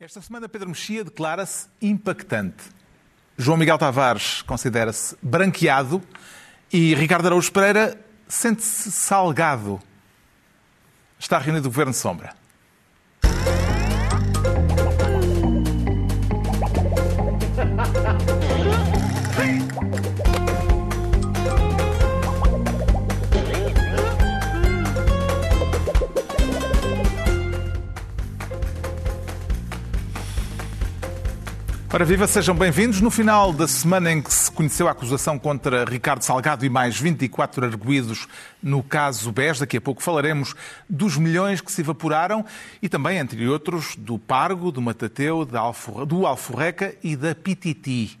Esta semana Pedro Mexia declara-se impactante. João Miguel Tavares considera-se branqueado e Ricardo Araújo Pereira sente-se salgado. Está reunido o Governo Sombra. Ora viva, sejam bem-vindos. No final da semana em que se conheceu a acusação contra Ricardo Salgado e mais 24 arguídos no caso BES, daqui a pouco falaremos dos milhões que se evaporaram e também, entre outros, do Pargo, do Matateu, do Alforreca e da Pititi.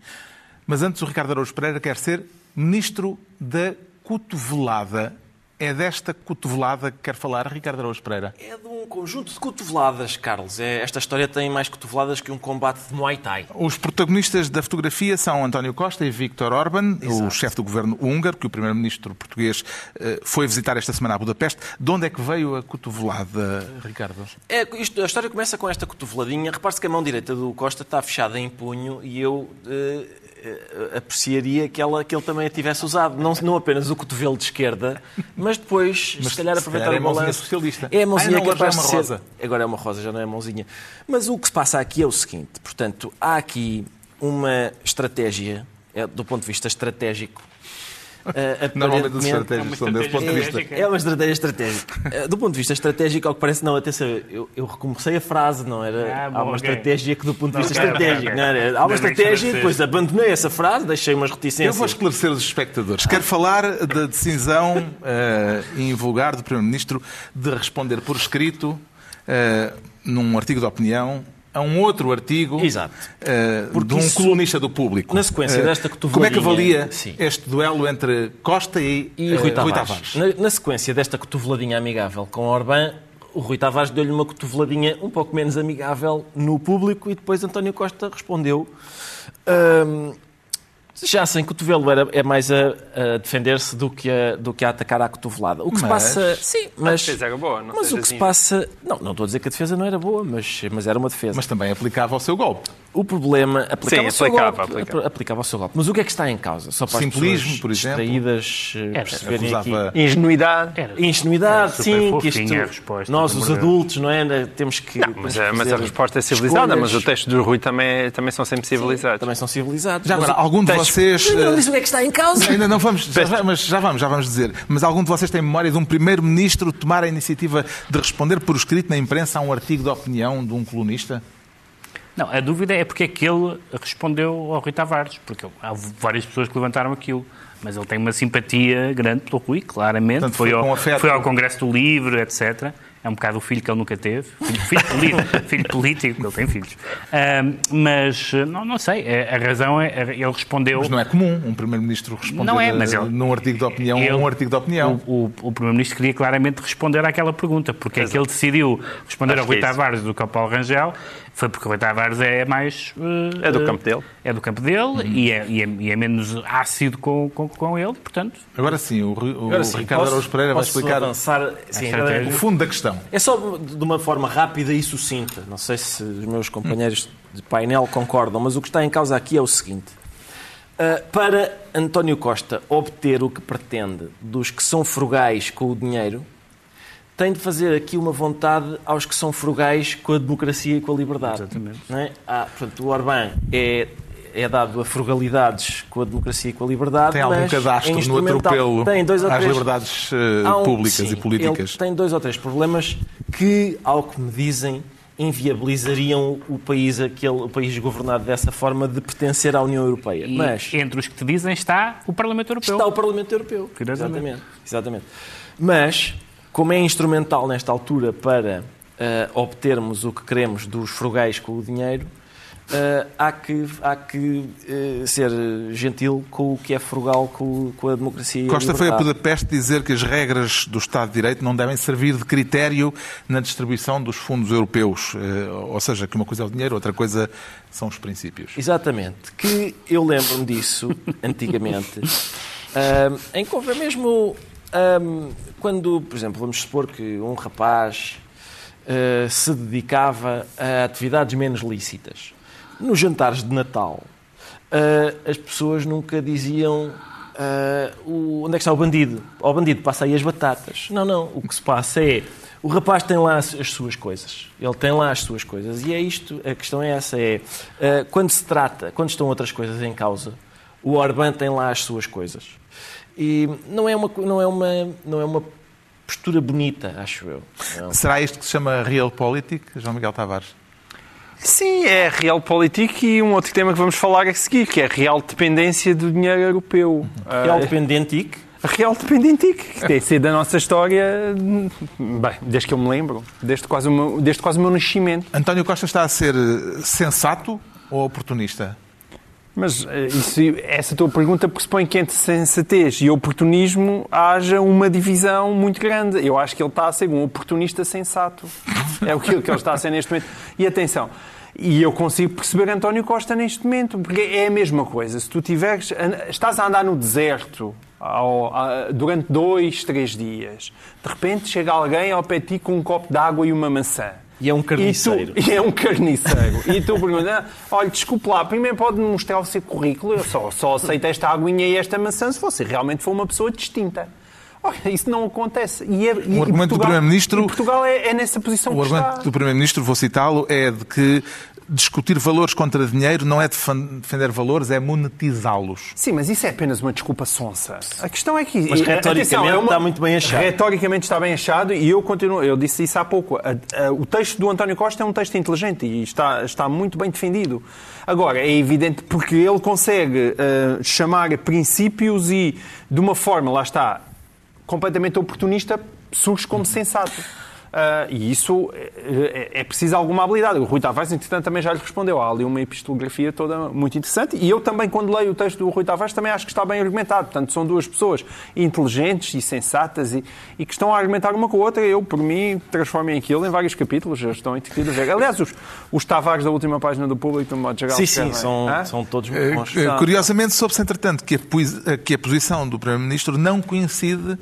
Mas antes o Ricardo Araújo Pereira quer ser Ministro da Cotovelada é desta cotovelada que quer falar Ricardo Araújo Pereira? É de um conjunto de cotoveladas, Carlos. É, esta história tem mais cotoveladas que um combate de Muay Thai. Os protagonistas da fotografia são António Costa e Viktor Orban, Exato. o chefe do governo húngaro, que o primeiro-ministro português eh, foi visitar esta semana a Budapeste. De onde é que veio a cotovelada, Ricardo? É, isto, a história começa com esta cotoveladinha. Repare-se que a mão direita do Costa está fechada em punho e eu... Eh, eh, apreciaria que, ela, que ele também a tivesse usado, não, não apenas o cotovelo de esquerda, mas depois, mas, se calhar, aproveitar o balanço. socialista. É a mãozinha Ai, não, capaz é uma rosa. Ser... Agora é uma rosa, já não é a mãozinha. Mas o que se passa aqui é o seguinte: portanto, há aqui uma estratégia, é, do ponto de vista estratégico, Uh, Normalmente as estratégias são desse ponto de vista. É uma estratégia estratégica. Uh, do ponto de vista estratégico, ao que parece, não, atenção, eu, eu recomecei a frase, não era? Ah, bom, há uma okay. estratégia que, do ponto de vista okay, estratégico, okay, não era? Há uma estratégia, depois abandonei essa frase, deixei umas reticências. Eu vou esclarecer os espectadores. Quero falar da decisão uh, invulgar do Primeiro-Ministro de responder por escrito, num artigo de opinião, a um outro artigo Exato. Uh, de um colunista do público. Na sequência uh, desta Como é que avalia sim. este duelo entre Costa e, e Rui Tavares? Rui Tavares? Na, na, sequência desta cotoveladinha amigável com Orbán, o Rui Tavares deu-lhe uma cotoveladinha um pouco menos amigável no público e depois António Costa respondeu. Já sem cotovelo era, é mais a, a defender-se do que a, do que a atacar à cotovelada. O que mas... se passa. Sim, mas. A defesa era boa, não Mas o que assim. se passa. Não, não estou a dizer que a defesa não era boa, mas, mas era uma defesa. Mas também aplicava o seu golpe. O problema. Aplicava Sim, aplicava, golpe, aplicava. aplicava o seu golpe. Mas o que é que está em causa? Só para Simplismo, por exemplo. Distraídas, eh, perceberem aqui. Ingenuidade. Era, Ingenuidade, era sim. Que isto, resposta, nós, os adultos, não é? Temos que. Não, mas, a, mas a resposta é civilizada, escolhas. mas o texto do Rui também, também são sempre civilizados. Sim, também são civilizados. Já agora, algum de vocês o que é que está em causa. Ainda não vamos, já, mas já vamos, já vamos dizer. Mas algum de vocês tem memória de um primeiro-ministro tomar a iniciativa de responder por escrito na imprensa a um artigo de opinião de um colunista? Não, a dúvida é porque é que ele respondeu ao Rui Tavares, porque há várias pessoas que levantaram aquilo. Mas ele tem uma simpatia grande pelo Rui, claramente. Portanto, foi, ao, foi ao Congresso do Livro, etc. É um bocado o filho que ele nunca teve. Filho, filho, político, filho político, ele tem filhos. Uh, mas, não, não sei, é, a razão é, ele respondeu... Mas não é comum um Primeiro-Ministro responder não é, mas ele, num artigo de opinião ele, um artigo de opinião. O, o, o Primeiro-Ministro queria claramente responder àquela pergunta, porque Exato. é que ele decidiu responder Acho ao Rui é Tavares do que ao Paulo Rangel, foi porque o Rui Tavares é mais... Uh, é do campo dele. É do campo dele uhum. e, é, e, é, e, é, menos ácido com, com, com ele, portanto... Agora sim, o, o, Agora sim, Ricardo Araújo Pereira vai explicar avançar, sim, o fundo da questão. É só de uma forma rápida e sucinta. Não sei se os meus companheiros de painel concordam, mas o que está em causa aqui é o seguinte. Uh, para António Costa obter o que pretende dos que são frugais com o dinheiro, tem de fazer aqui uma vontade aos que são frugais com a democracia e com a liberdade. Exatamente. Não é? ah, portanto, o Orbán é, é dado a frugalidades com a democracia e com a liberdade. Tem algum cadastro é no atropelo tem dois ou às três, liberdades uh, um, públicas sim, e políticas? tem dois ou três problemas que, ao que me dizem, inviabilizariam o país, aquele, o país governado dessa forma de pertencer à União Europeia. E Mas entre os que te dizem está o Parlamento Europeu. Está o Parlamento Europeu. Exatamente. Exatamente. Mas como é instrumental nesta altura para uh, obtermos o que queremos dos frugais com o dinheiro, uh, há que, há que uh, ser gentil com o que é frugal com, com a democracia. Costa a foi a Budapeste dizer que as regras do Estado de Direito não devem servir de critério na distribuição dos fundos europeus. ou seja, que uma coisa é o dinheiro, outra coisa são os princípios. Exatamente. Que eu lembro-me disso antigamente. em que houve mesmo um, quando, por exemplo, vamos supor que um rapaz uh, se dedicava a atividades menos lícitas. Nos jantares de Natal, uh, as pessoas nunca diziam o, onde é que está o bandido? O bandido passa aí as batatas. Não, não. O que se passa é o rapaz tem lá as, as, suas coisas. Ele tem lá as suas coisas. E é isto, a questão é essa, é uh, quando se trata, quando estão outras coisas em causa, o Orbán tem lá as suas coisas. E não é uma, não é uma, não é uma postura bonita, acho eu. Não. Será isto que se chama realpolitik, João Miguel Tavares? Sim, é realpolitik e um outro tema que vamos falar a seguir, que é a real dependência do dinheiro europeu. Real dependentic? real dependentic, que tem sido da nossa história, bem, desde que eu me lembro, desde quase o meu, desde quase o meu nascimento. António Costa está a ser sensato ou oportunista? Mas eh, isso, essa tua pergunta pressupõe que entre sensatez e oportunismo haja uma divisão muito grande. Eu acho que ele está a ser um oportunista sensato. É o que ele está a ser neste momento. E atenção, e eu consigo perceber António Costa neste momento, porque é a mesma coisa. Se tu tiveres, estás a andar no deserto ao, a, durante dois, três dias, de repente chega alguém ao pé de ti com um copo de água e uma maçã e é um carniceiro. E, tu, e é um carniceiro. e tu perguntas, ah, olha, desculpe lá, primeiro pode mostrar o seu currículo, eu só, só aceito esta aguinha e esta maçã se você realmente for uma pessoa distinta. Olha, isso não acontece. E é, o argumento do Primeiro-Ministro. Portugal é, é, nessa posição O argumento está. do Primeiro-Ministro, vou citá-lo, é de que discutir valores contra dinheiro não é defender valores, é monetizá-los. Sim, mas isso é apenas uma desculpa sonsa. A questão é que... Mas retoricamente atenção, é uma, está muito bem achado. Retoricamente está bem achado e eu continuo... Eu disse isso há pouco. A, a, o texto do António Costa é um texto inteligente e está, está muito bem defendido. Agora, é evidente porque ele consegue uh, chamar princípios e, de uma forma, lá está, completamente oportunista, surge como sensato. Uh, e isso é, é, preciso alguma habilidade. O Rui Tavares, entretanto, também já lhe respondeu. Há ali uma epistolografia toda muito interessante. E eu também, quando leio o texto do Rui Tavares, também acho que está bem argumentado. Portanto, são duas pessoas inteligentes e sensatas e, e que estão a argumentar uma com a outra. Eu, por mim, transformem aquilo em vários capítulos. Já estão entretidos a ver. Aliás, os, os Tavares da última página do Público, de modo geral, Sim, sim, são, são todos muito bons. Uh, curiosamente, soube-se, entretanto, que a, que a posição do Primeiro-Ministro não coincide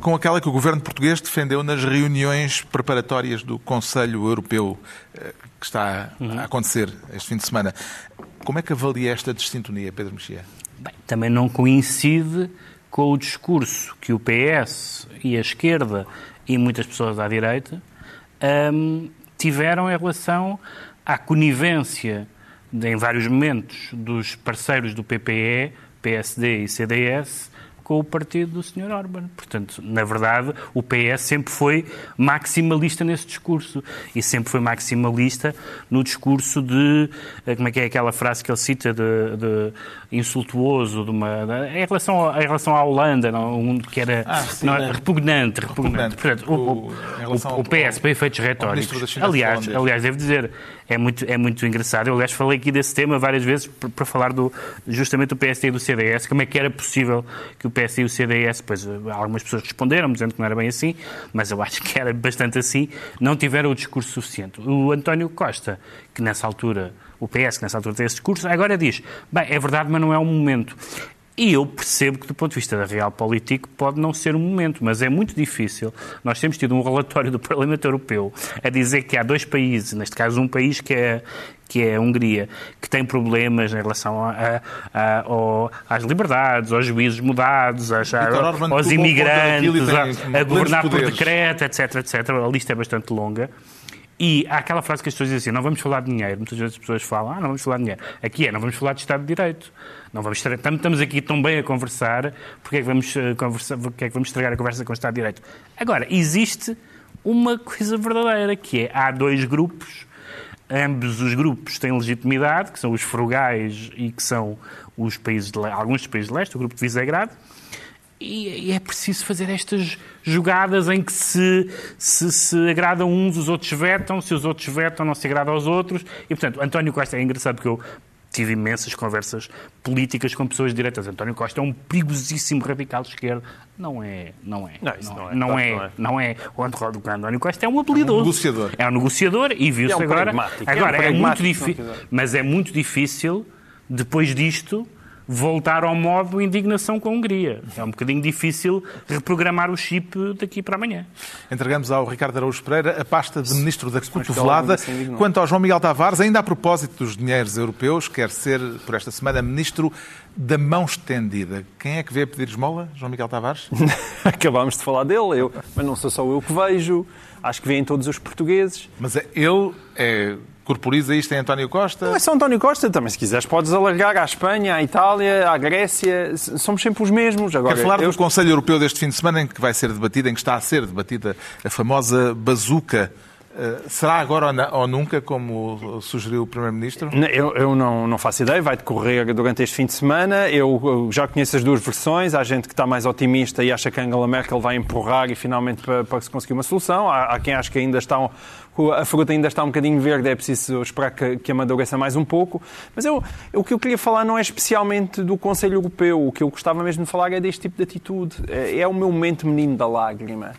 com aquela que o governo português defendeu nas reuniões preparatórias do Conselho Europeu eh, que está a acontecer este fim de semana. Como é que avalia esta dissintonia, Pedro Mexia? Bem, também não coincide com o discurso que o PS e a esquerda e muitas pessoas à direita hum, tiveram em relação à conivência em vários momentos dos parceiros do PPE, PSD e CDS com o partido do Sr. Orban. Portanto, na verdade, o PS sempre foi maximalista nesse discurso e sempre foi maximalista no discurso de, eh, como é que é aquela frase que ele cita, de, de insultuoso, de uma, em, relação, em relação à Holanda, não, um, que era ah, sim, não, é. repugnante. repugnante. repugnante. Portanto, o, o, o, PS, para efeitos retóricos, aliás, aliás, devo dizer, é muito, é muito engraçado. Eu, aliás, falei aqui desse tema várias vezes para falar do, justamente do PSD e do CDS, como é que era possível que o PSD e o CDS, pois algumas pessoas responderam, dizendo que não era bem assim, mas eu acho que era bastante assim, não tiveram o discurso suficiente. O António Costa, que nessa altura, o PS, que nessa altura tem esse discurso, agora diz, bem, é verdade, mas não é o momento. E eu percebo que, do ponto de vista da real política, pode não ser um momento, mas é muito difícil. Nós temos tido um relatório do Parlamento Europeu a dizer que há dois países, neste caso um país que é, que é a Hungria, que tem problemas em relação a, a, a, às liberdades, aos juízes mudados, às, aos imigrantes, a, governar por decreto, etc, etc. A lista é bastante longa. E há aquela frase que as pessoas dizem assim, não vamos falar de dinheiro. Muitas vezes as pessoas falam, ah, não vamos falar de dinheiro. Aqui é, não vamos falar de Estado de Direito. Não vamos estamos aqui tão bem a conversar, porque é que vamos, eh, conversar, porque é que vamos estragar a conversa com o Estado de Direito? Agora, existe uma coisa verdadeira, que é, há dois grupos, ambos os grupos têm legitimidade, que são os frugais e que são os países de, alguns dos países de leste, o grupo de Visegrado, e, é preciso fazer estas jogadas em que se, se, se agradam uns, os outros vetam, se os outros vetam, não se agrada aos outros. E, portanto, António Costa é engraçado porque eu tive imensas conversas políticas com pessoas diretas. António Costa é um perigosíssimo radical de esquerda. Não é, não é. Não, não, não, é, não, é, não é. O António Costa é um habilidoso. É um negociador. É um negociador e viu-se é um agora. Agora, é, um é muito difícil, mas é muito difícil, depois disto, voltar ao modo indignação com a Hungria. É um bocadinho difícil reprogramar o chip daqui para amanhã. Entregamos ao Ricardo Araújo Pereira a pasta de Ministro da Cotovelada. Quanto ao João Miguel Tavares, ainda a propósito dos dinheiros europeus, quer ser, por esta semana, Ministro da mão estendida. Quem é que vê a pedir esmola? João Miguel Tavares? Acabámos de falar dele, eu, mas não sou só eu que vejo. Acho que vêem todos os portugueses. Mas é, ele é corporiza isto em António Costa? Não é só António Costa, também se quiseres podes alargar à Espanha, à Itália, à Grécia, somos sempre os mesmos. Agora, Quer falar eu... do Conselho Europeu deste fim de semana em que vai ser debatida, em que está a ser debatida a famosa bazuca será agora ou nunca, como sugeriu o Primeiro-Ministro? Eu, eu não, não, faço ideia, vai decorrer durante este fim de semana. Eu, eu, já conheço as duas versões. Há gente que está mais otimista e acha que Angela Merkel vai empurrar e finalmente para, para se conseguir uma solução. Há, há quem acha que ainda está a fruta ainda está um bocadinho verde, é preciso esperar que, que amadureça mais um pouco. Mas eu, o que eu queria falar não é especialmente do Conselho Europeu. O que eu gostava mesmo de falar é deste tipo de atitude. É, é o meu momento menino da lágrima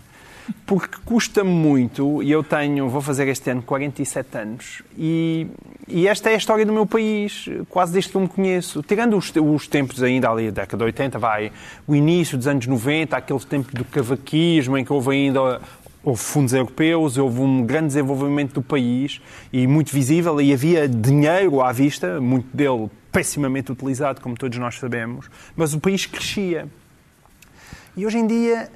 porque custa muito, e eu tenho, vou fazer este ano 47 anos, e, e esta é a história do meu país, quase desde que eu me conheço. Tirando os, os tempos ainda ali, da década de 80, vai, o início dos anos 90, aquele tempo do cavaquismo, em que houve ainda houve fundos europeus, houve um grande desenvolvimento do país e muito visível, e havia dinheiro à vista, muito dele pessimamente utilizado, como todos nós sabemos, mas o país crescia. E hoje em dia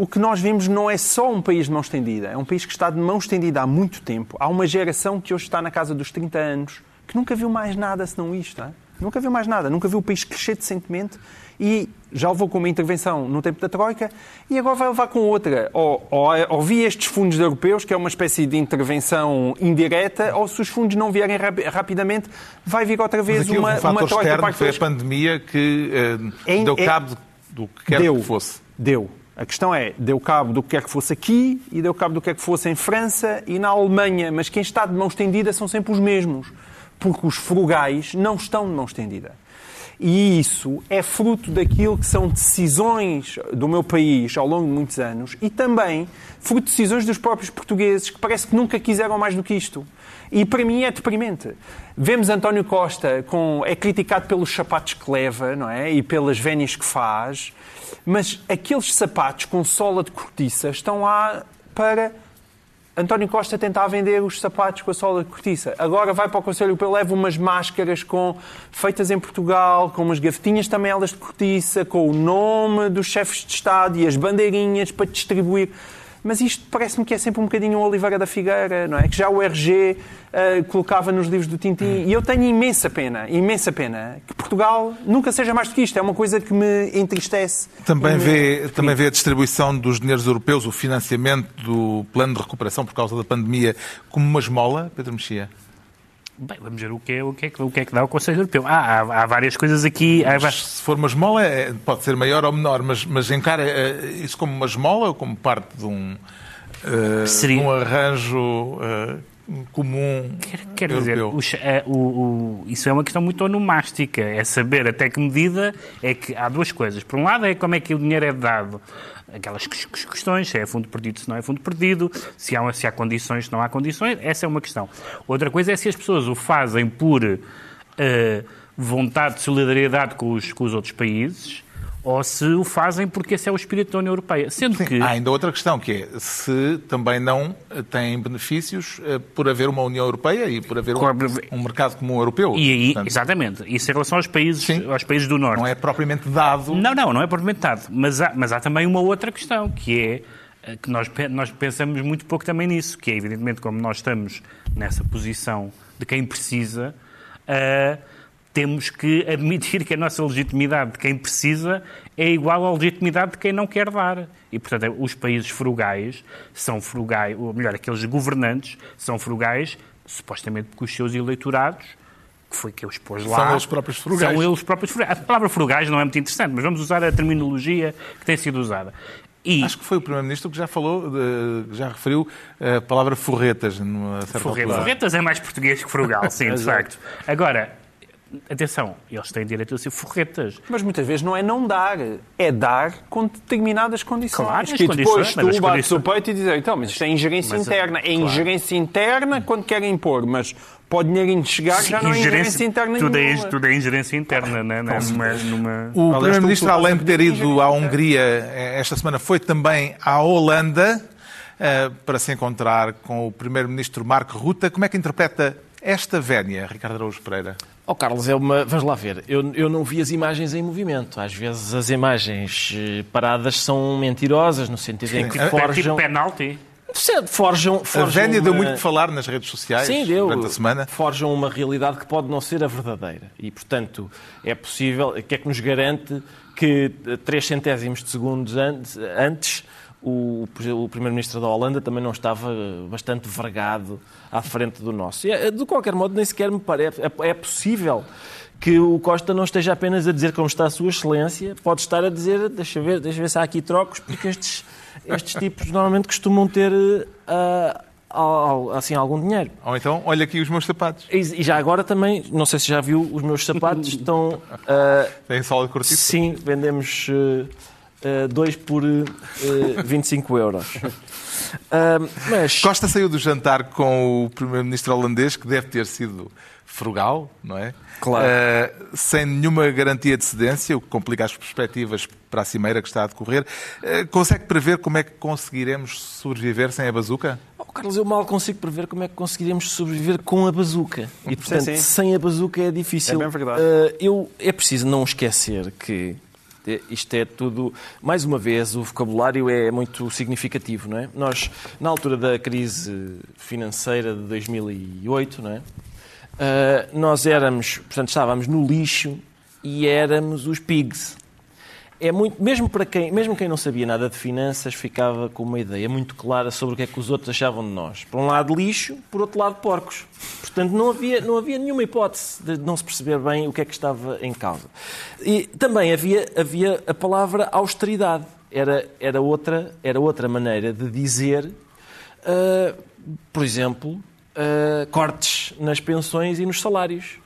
o que nós vemos não é só um país de mão estendida, é um país que está de mão estendida há muito tempo. Há uma geração que hoje está na casa dos 30 anos que nunca viu mais nada senão isto. Hein? Nunca viu mais nada, nunca viu o país crescer decentemente e já levou com uma intervenção no tempo da Troika e agora vai levar com outra. Ou, ou, ou via estes fundos europeus, que é uma espécie de intervenção indireta, ou se os fundos não vierem rap rapidamente, vai vir outra vez uma, um uma Troika Foi a pandemia que eh, deu é, cabo do que quer deu, que fosse. Deu. A questão é, deu cabo do que quer que fosse aqui e deu cabo do que quer que fosse em França e na Alemanha, mas quem está de mão estendida são sempre os mesmos, porque os frugais não estão de mão estendida. E isso é fruto daquilo que são decisões do meu país ao longo de muitos anos e também fruto de decisões dos próprios portugueses que parece que nunca quiseram mais do que isto. E para mim é deprimente. Vemos António Costa com, é criticado pelos sapatos que leva não é? e pelas vénias que faz mas aqueles sapatos com sola de cortiça estão lá para António Costa tentar vender os sapatos com a sola de cortiça. Agora vai para o Conselho Europeu, leva umas máscaras com, feitas em Portugal, com umas gavetinhas também elas de cortiça, com o nome dos chefes de Estado e as bandeirinhas para distribuir mas isto parece-me que é sempre um bocadinho o Oliveira da Figueira, não é? Que já o RG uh, eh, colocava nos livros do Tintim. E eu tenho imensa pena, imensa pena, que Portugal nunca seja mais do que isto. É uma coisa que me entristece. Também, vê, também vê a distribuição dos dinheiros europeus, o financiamento do plano de recuperação por causa da pandemia, como uma esmola, Pedro Mexia? Bem, vamos ver o que é, o que é, o que, é que dá o Conselho Europeu. Ah, há, há várias coisas aqui. Há... Se for uma esmola, é, pode ser maior ou menor, mas, mas encara é, isso como uma esmola ou como parte de um, uh, Seria... um arranjo uh, comum Quer, quer dizer, o, o, o, isso é uma questão muito onomástica. É saber até que medida é que há duas coisas. Por um lado é como é que o dinheiro é dado aquelas questões, se é fundo perdido, se não é fundo perdido, se há, se há condições, se não há condições, essa é uma questão. Outra coisa é se as pessoas o fazem por uh, vontade de solidariedade com os, com os outros países ou se o fazem porque esse é o espírito da União Europeia. Sendo Sim, que... Há ainda outra questão, que é se também não têm benefícios eh, por haver uma União Europeia e por haver um, um mercado comum europeu. E aí, Portanto... exatamente. Isso em relação aos países, aos países do Norte. Não é propriamente dado. Não, não, não é propriamente dado. Mas há, mas há também uma outra questão, que é eh, que nós, nós pensamos muito pouco também nisso, que é evidentemente como nós estamos nessa posição de quem precisa, uh, temos que admitir que a nossa legitimidade de quem precisa é igual à legitimidade de quem não quer dar. E, portanto, os países frugais são frugais, ou melhor, aqueles governantes são frugais, supostamente porque os seus eleitorados, que foi que eu expôs lá... São eles próprios frugais. São eles próprios frugais. A palavra frugais não é muito interessante, mas vamos usar a terminologia que tem sido usada. E... Acho que foi o Primeiro-Ministro que já falou, já referiu a palavra forretas. Numa certa Forretas é mais português que frugal, sim, de facto. Agora, Atenção, eles têm direito a ser forretas. Mas muitas vezes não é não dar, é dar com determinadas condições. Claro, que depois tu bates o peito e dizes, então, mas isto é ingerência mas, interna. É ingerência interna quando querem impor, mas para o dinheirinho chegar, já não é ingerência interna tudo é, tudo é ingerência interna, né? numa, numa... O Primeiro-Ministro, além de ter ido à Hungria esta semana, foi também à Holanda uh, para se encontrar com o Primeiro-Ministro Marco Ruta. Como é que interpreta esta vénia, Ricardo Araújo Pereira? Oh, Carlos, é uma. Vamos lá ver. Eu, eu não vi as imagens em movimento. Às vezes as imagens eh, paradas são mentirosas, no sentido em que Sim. forjam. É tipo penalti. Forjam, forjam a Vénia uma... deu muito que falar nas redes sociais Sim, deu. durante a semana. Forjam uma realidade que pode não ser a verdadeira. E, portanto, é possível. O que é que nos garante que 3 centésimos de segundos antes, antes o, o Primeiro-Ministro da Holanda também não estava bastante vergado à frente do nosso. E, é, de qualquer modo, nem sequer me parece. É, é possível que o Costa não esteja apenas a dizer como está a Sua Excelência, pode estar a dizer, deixa ver, deixa ver se há aqui trocos, porque estes, estes tipos normalmente costumam ter. Uh, assim, algum dinheiro. Ou então, olha aqui os meus sapatos. E, já agora também, não sei se já viu, os meus sapatos estão... Uh, Tem sola de cortiço? Sim, vendemos uh, uh, dois por uh, 25 euros. mas... Costa saiu do jantar com o primeiro-ministro holandês, que deve ter sido frugal, não é? Claro. Uh, sem nenhuma garantia de cedência, o que complica as perspectivas para a cimeira que está a decorrer. Uh, consegue prever como é que conseguiremos sobreviver sem a bazuca? Oh, Carlos, eu mal consigo prever como é que conseguiremos sobreviver com a bazuca. E, portanto, sim, sim. sem a bazuca é difícil. É bem verdade. Uh, eu, é preciso não esquecer que isto é tudo. Mais uma vez, o vocabulário é muito significativo, não é? Nós, na altura da crise financeira de 2008, não é? Uh, nós éramos, portanto, estávamos no lixo e éramos os pigs. É muito, mesmo para quem, mesmo quem não sabia nada de finanças, ficava com uma ideia muito clara sobre o que é que os outros achavam de nós. Por um lado lixo, por outro lado porcos. Portanto, não havia, não havia nenhuma hipótese de não se perceber bem o que é que estava em causa. E também havia, havia a palavra austeridade. Era, era, outra, era outra maneira de dizer, uh, por exemplo, uh, cortes nas pensões e nos salários.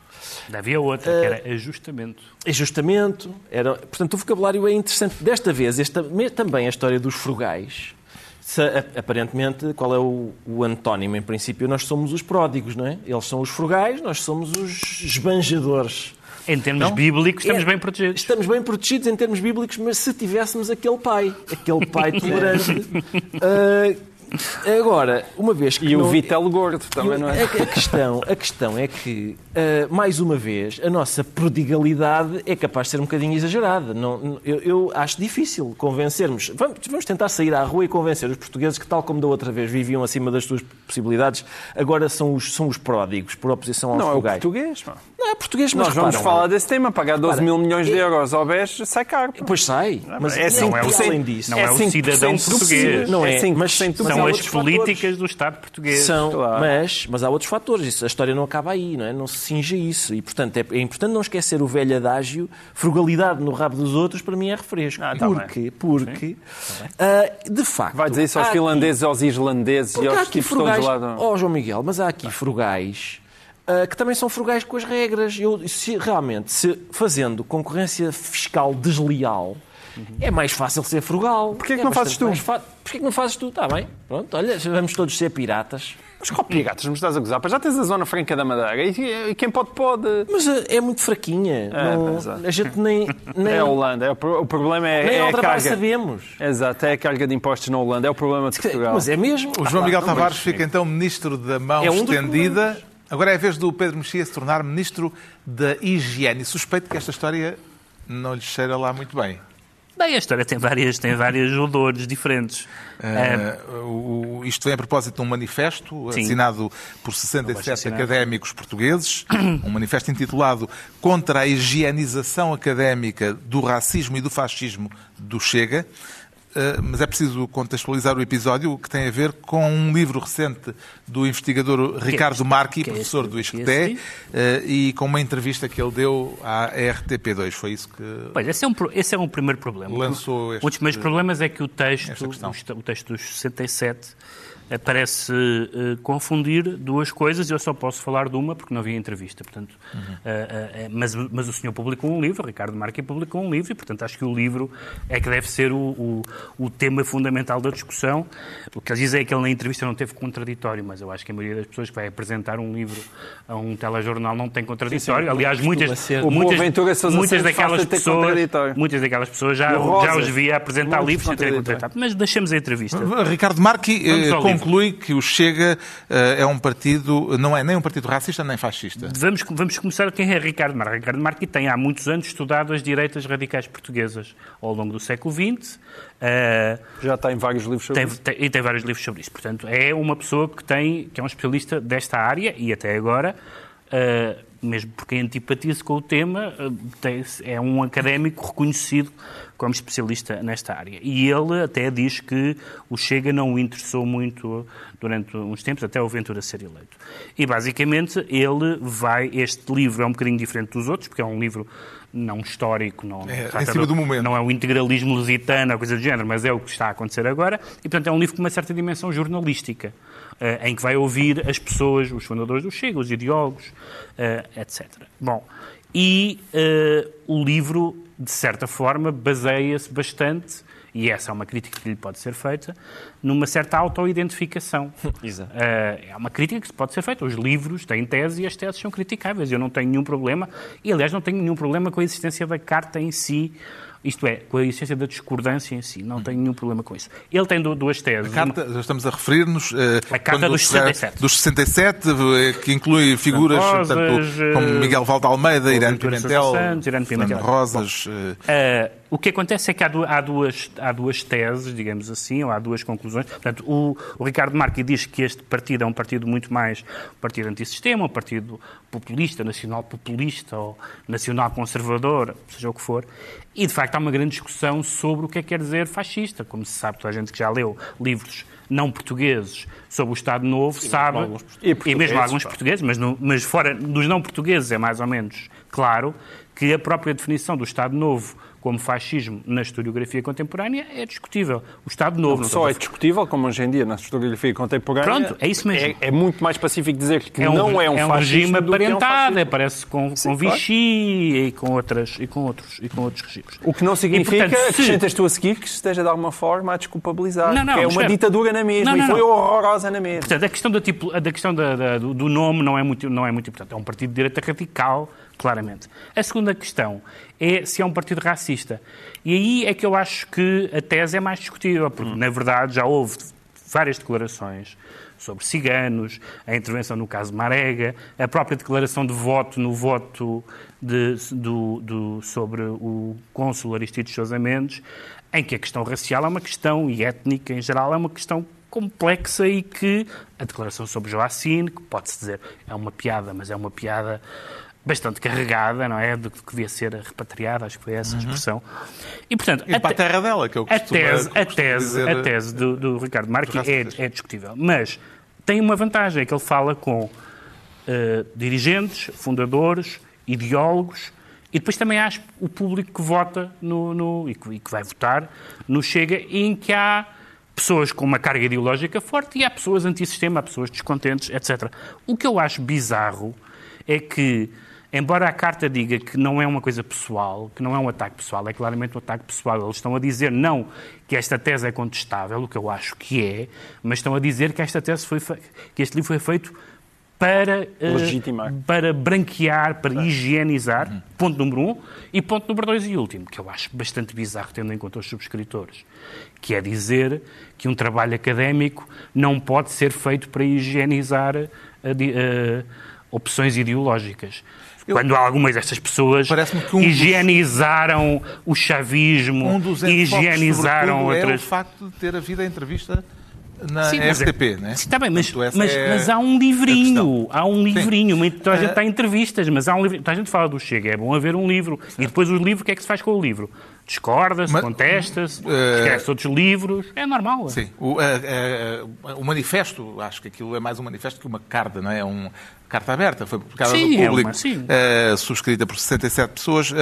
Havia outra, uh, que era ajustamento. Ajustamento. Era, portanto, o vocabulário é interessante. Desta vez, esta, também a história dos frugais. Se, aparentemente, qual é o, o, antónimo? Em princípio, nós somos os pródigos, não é? Eles são os frugais, nós somos os esbanjadores. Em termos então, bíblicos, estamos é, bem protegidos. Estamos bem protegidos em termos bíblicos, mas se tivéssemos aquele pai, aquele pai tolerante, uh, Agora, uma vez que. E não... o Vitel Gordo também, não é? A, a, questão, a questão é que, uh, mais uma vez, a nossa prodigalidade é capaz de ser um bocadinho exagerada. Não, eu, eu acho difícil convencermos. Vamos, vamos, tentar sair à rua e convencer os portugueses que, tal como da outra vez viviam acima das suas possibilidades, agora são os, são os pródigos, por oposição aos não. Não, é o português, mano. Não é português, mas Nós vamos falar desse tema. Pagar 12 mil milhões de euros ao BES sai caro. Pois sai. Mas é não, é o, além disso. Não é, o cidadão português. Não é, mas são as políticas fatores. do Estado português. São, claro. mas, mas há outros fatores. Isso, a história não acaba aí, não é? Não se cinge isso. E, portanto, é, é importante não esquecer o velho adágio frugalidade no rabo dos outros, para mim é refresco. Ah, tá porque, bem. porque uh, de facto... Vai dizer isso aos finlandeses, aqui, aos islandeses e aos tipos frugais, todos lá... Oh, João Miguel, mas há aqui frugais Uh, que também são frugais com as regras. Eu, se, realmente, se fazendo concorrência fiscal desleal, uhum. é mais fácil ser frugal. Porquê que é não fazes tu? Fa... Porquê que não fazes tu? Está bem. Pronto, olha, vamos todos ser piratas. Mas qual piratas? Me estás a gozar? Já tens a Zona Franca da Madeira e, e quem pode, pode. Mas uh, é muito fraquinha. É, não, a gente nem, nem... É a Holanda. É, o problema é, nem é a carga. sabemos. Exato, é a carga de impostos na Holanda. É o problema de Portugal. Mas é mesmo. O João Miguel Tavares fica então ministro da mão é um estendida Agora é a vez do Pedro Mexia se tornar Ministro da Higiene. Suspeito que esta história não lhe cheira lá muito bem. Bem, a história tem várias, tem vários odores diferentes. Uh, isto vem a propósito de um manifesto Sim. assinado por 67 académicos portugueses, um manifesto intitulado Contra a higienização académica do racismo e do fascismo do Chega. Eh, mas é preciso contextualizar o episódio que tem a ver com um livro recente do investigador Ricardo Marchi, é professor do ISCTE, eh, e com uma entrevista que ele deu à RTP2. Foi isso que. Pois, esse é um, esse é um primeiro problema. Lançou este, um dos primeiros problemas é que o texto, o texto dos 67 eh, parece uh, confundir duas coisas. Eu só posso falar de uma porque não vi a entrevista. Portanto, uhum. uh, uh, mas, mas o senhor publicou um livro, Ricardo Marque publicou um livro, e portanto acho que o livro é que deve ser o, o, o, tema fundamental da discussão. O que ele diz é que ele na entrevista não teve contraditório, mas eu acho que a maioria das pessoas que vai apresentar um livro a um telejornal não tem contraditório. Sim, sim, Aliás, muitas, muitas, muitas daquelas pessoas, muitas daquelas pessoas já, já os via apresentar livros sem terem contraditório. Mas deixemos a entrevista. Ricardo Marque conclui que o Chega uh, é um partido, não é nem um partido racista nem fascista. Vamos, vamos começar quem é Ricardo Marque. Ricardo Marque tem há muitos anos estudado as direitas radicais portuguesas ao longo do século XX. Uh, eh, Já tem vários livros sobre tem, isso. Tem, e tem vários livros sobre isso. Portanto, é uma pessoa que, tem, que é um especialista desta área e até agora. Uh, mesmo porque antipatiza com o tema, é um académico reconhecido como especialista nesta área. E ele até diz que o Chega não o interessou muito durante uns tempos, até o Ventura ser eleito. E basicamente ele vai. Este livro é um bocadinho diferente dos outros, porque é um livro não histórico, não, é, em cima do momento. não é o integralismo lusitano, coisa do género, mas é o que está a acontecer agora. E, portanto, é um livro com uma certa dimensão jornalística, em que vai ouvir as pessoas, os fundadores do Chega, os ideólogos, uh, etc. Bom, e uh, o livro de certa forma, baseia-se bastante, e essa é uma crítica que lhe pode ser feita, numa certa autoidentificação. Exato. Uh, é uma crítica que pode ser feita. Os livros têm tese e as teses são criticáveis. Eu não tenho nenhum problema, e aliás não tenho nenhum problema com a existência da carta em si, isto é, com a essência da discordância em si. Não tenho nenhum problema com isso. Ele tem duas teses. A carta, uma... estamos a referir-nos... Uh, a carta dos 67. Dos 67, eh, que inclui figuras Rosas, portanto, como Miguel Valde Almeida, Irene Pimentel, Santos, Irene Pimentel. Rosas... Uh, o que acontece é que há duas, há duas teses, digamos assim, ou há duas conclusões. Portanto, o, o Ricardo Marque diz que este partido é um partido muito mais um partido antissistema, um partido populista, nacional populista ou nacional conservador, seja o que for. E, de facto, há uma grande discussão sobre o que é que quer dizer fascista. Como se sabe, toda a gente que já leu livros não portugueses sobre o Estado Novo e sabe, mesmo e, e, mesmo alguns portugueses, mas, no, mas fora dos não portugueses é mais ou menos claro que a própria definição do Estado Novo como fascismo na historiografia contemporânea é discutível. O Estado Novo... Não, só é discutível, como hoje em dia na historiografia contemporânea... Pronto, é isso mesmo. É, é muito mais pacífico dizer que é um, não é um, é um regime aparentado, é um parece com, Sim, com Vichy claro. e, com outras, e, com outros, e com outros regimes. O que não significa, e, portanto, acrescentas se... tu a seguir, que esteja de alguma forma a desculpabilizar. Não, não, é uma espera. ditadura na mesma não, não, e foi horrorosa na mesma. Portanto, a questão, da, tipo, da, questão da, da, do nome não é, muito, não é muito importante. É um partido de direita radical, claramente. A segunda questão é se é um partido racista. E aí é que eu acho que a tese é mais discutível, porque, hum. na verdade, já houve várias declarações sobre ciganos, a intervenção no caso Marega, a própria declaração de voto no voto de, do, do, sobre o cônsul Aristides Sousa Mendes, em que a questão racial é uma questão, e étnica em geral, é uma questão complexa e que a declaração sobre Joacine, que pode-se dizer é uma piada, mas é uma piada bastante carregada, não é? Do que devia ser repatriada, acho que foi essa a uhum. expressão. E, portanto, e para a terra dela, que eu a tese, a tese, a tese do, do Ricardo Marques é, é, discutível. Mas tem uma vantagem, é que ele fala com uh, dirigentes, fundadores, ideólogos, e depois também há o público que vota no, no e, que, e, que, vai votar no Chega, em que há pessoas com uma carga ideológica forte e há pessoas antissistema, há pessoas descontentes, etc. O que eu acho bizarro é que embora a carta diga que não é uma coisa pessoal, que não é um ataque pessoal, é claramente um ataque pessoal. Eles estão a dizer não que esta tese é contestável, o que eu acho que é, mas estão a dizer que esta tese foi que este livro foi feito para, uh, para branquear, para higienizar, uhum. ponto número um, e ponto número dois e último, que eu acho bastante bizarro, tendo em conta os subscritores, que é dizer que um trabalho académico não pode ser feito para higienizar uh, uh, opções ideológicas. Eu, Quando algumas destas pessoas um higienizaram dos, o chavismo, um dos higienizaram outras. É o facto de ter havido a entrevista na sim, RTP, né? Está bem, mas, mas, é mas, há um livrinho, há um livrinho, sim. toda a gente está em entrevistas, mas há um livrinho, toda a gente fala do Chega, é bom haver um livro. E depois o livro, o que é que se faz com o livro? Discorda-se, contesta-se, uh, esquece outros livros, é normal. Sim, o, uh, uh, o manifesto, acho que aquilo é mais um manifesto que uma carta, não é? é um, carta aberta, foi publicada sim, no público, é uma, subscrita por 67 pessoas.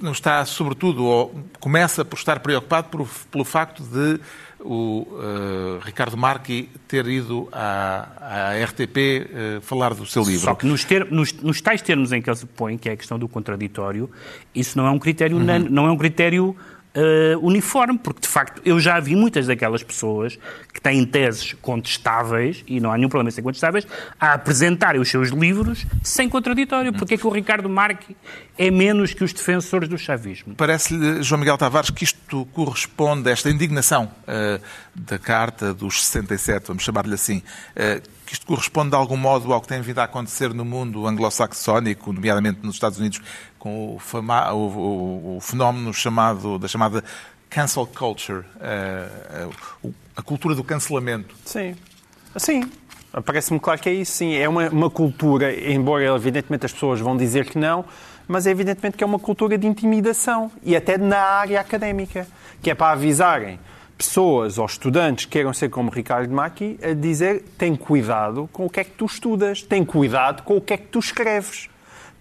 Não está, sobretudo, ou começa por estar preocupado por, pelo facto de o uh, Ricardo Marchi ter ido à, à RTP uh, falar do seu livro. Só que nos, ter, nos, nos, tais termos em que ele se põe, que é a questão do contraditório, isso não é um critério, uhum. não é um critério uh, uniforme, porque de facto eu já vi muitas daquelas pessoas que têm teses contestáveis, e não há nenhum problema em ser contestáveis, a apresentarem os seus livros sem contraditório. Porque é que o Ricardo Marque é menos que os defensores do chavismo? Parece-lhe, João Miguel Tavares, que isto corresponde a esta indignação uh, da Carta dos 67, vamos chamar-lhe assim, uh, que isto corresponde de algum modo ao que tem vindo a acontecer no mundo anglo-saxónico, nomeadamente nos Estados Unidos, com o, fama, o, o, o fenómeno chamado, da chamada cancel culture, a, a, a cultura do cancelamento. Sim, sim. Parece-me claro que é isso, sim. É uma, uma cultura, embora evidentemente as pessoas vão dizer que não, mas é evidentemente que é uma cultura de intimidação e até na área académica, que é para avisarem pessoas ou estudantes que queiram ser como Ricardo Macchi a dizer tem cuidado com o que é que tu estudas, tem cuidado com o que é que tu escreves.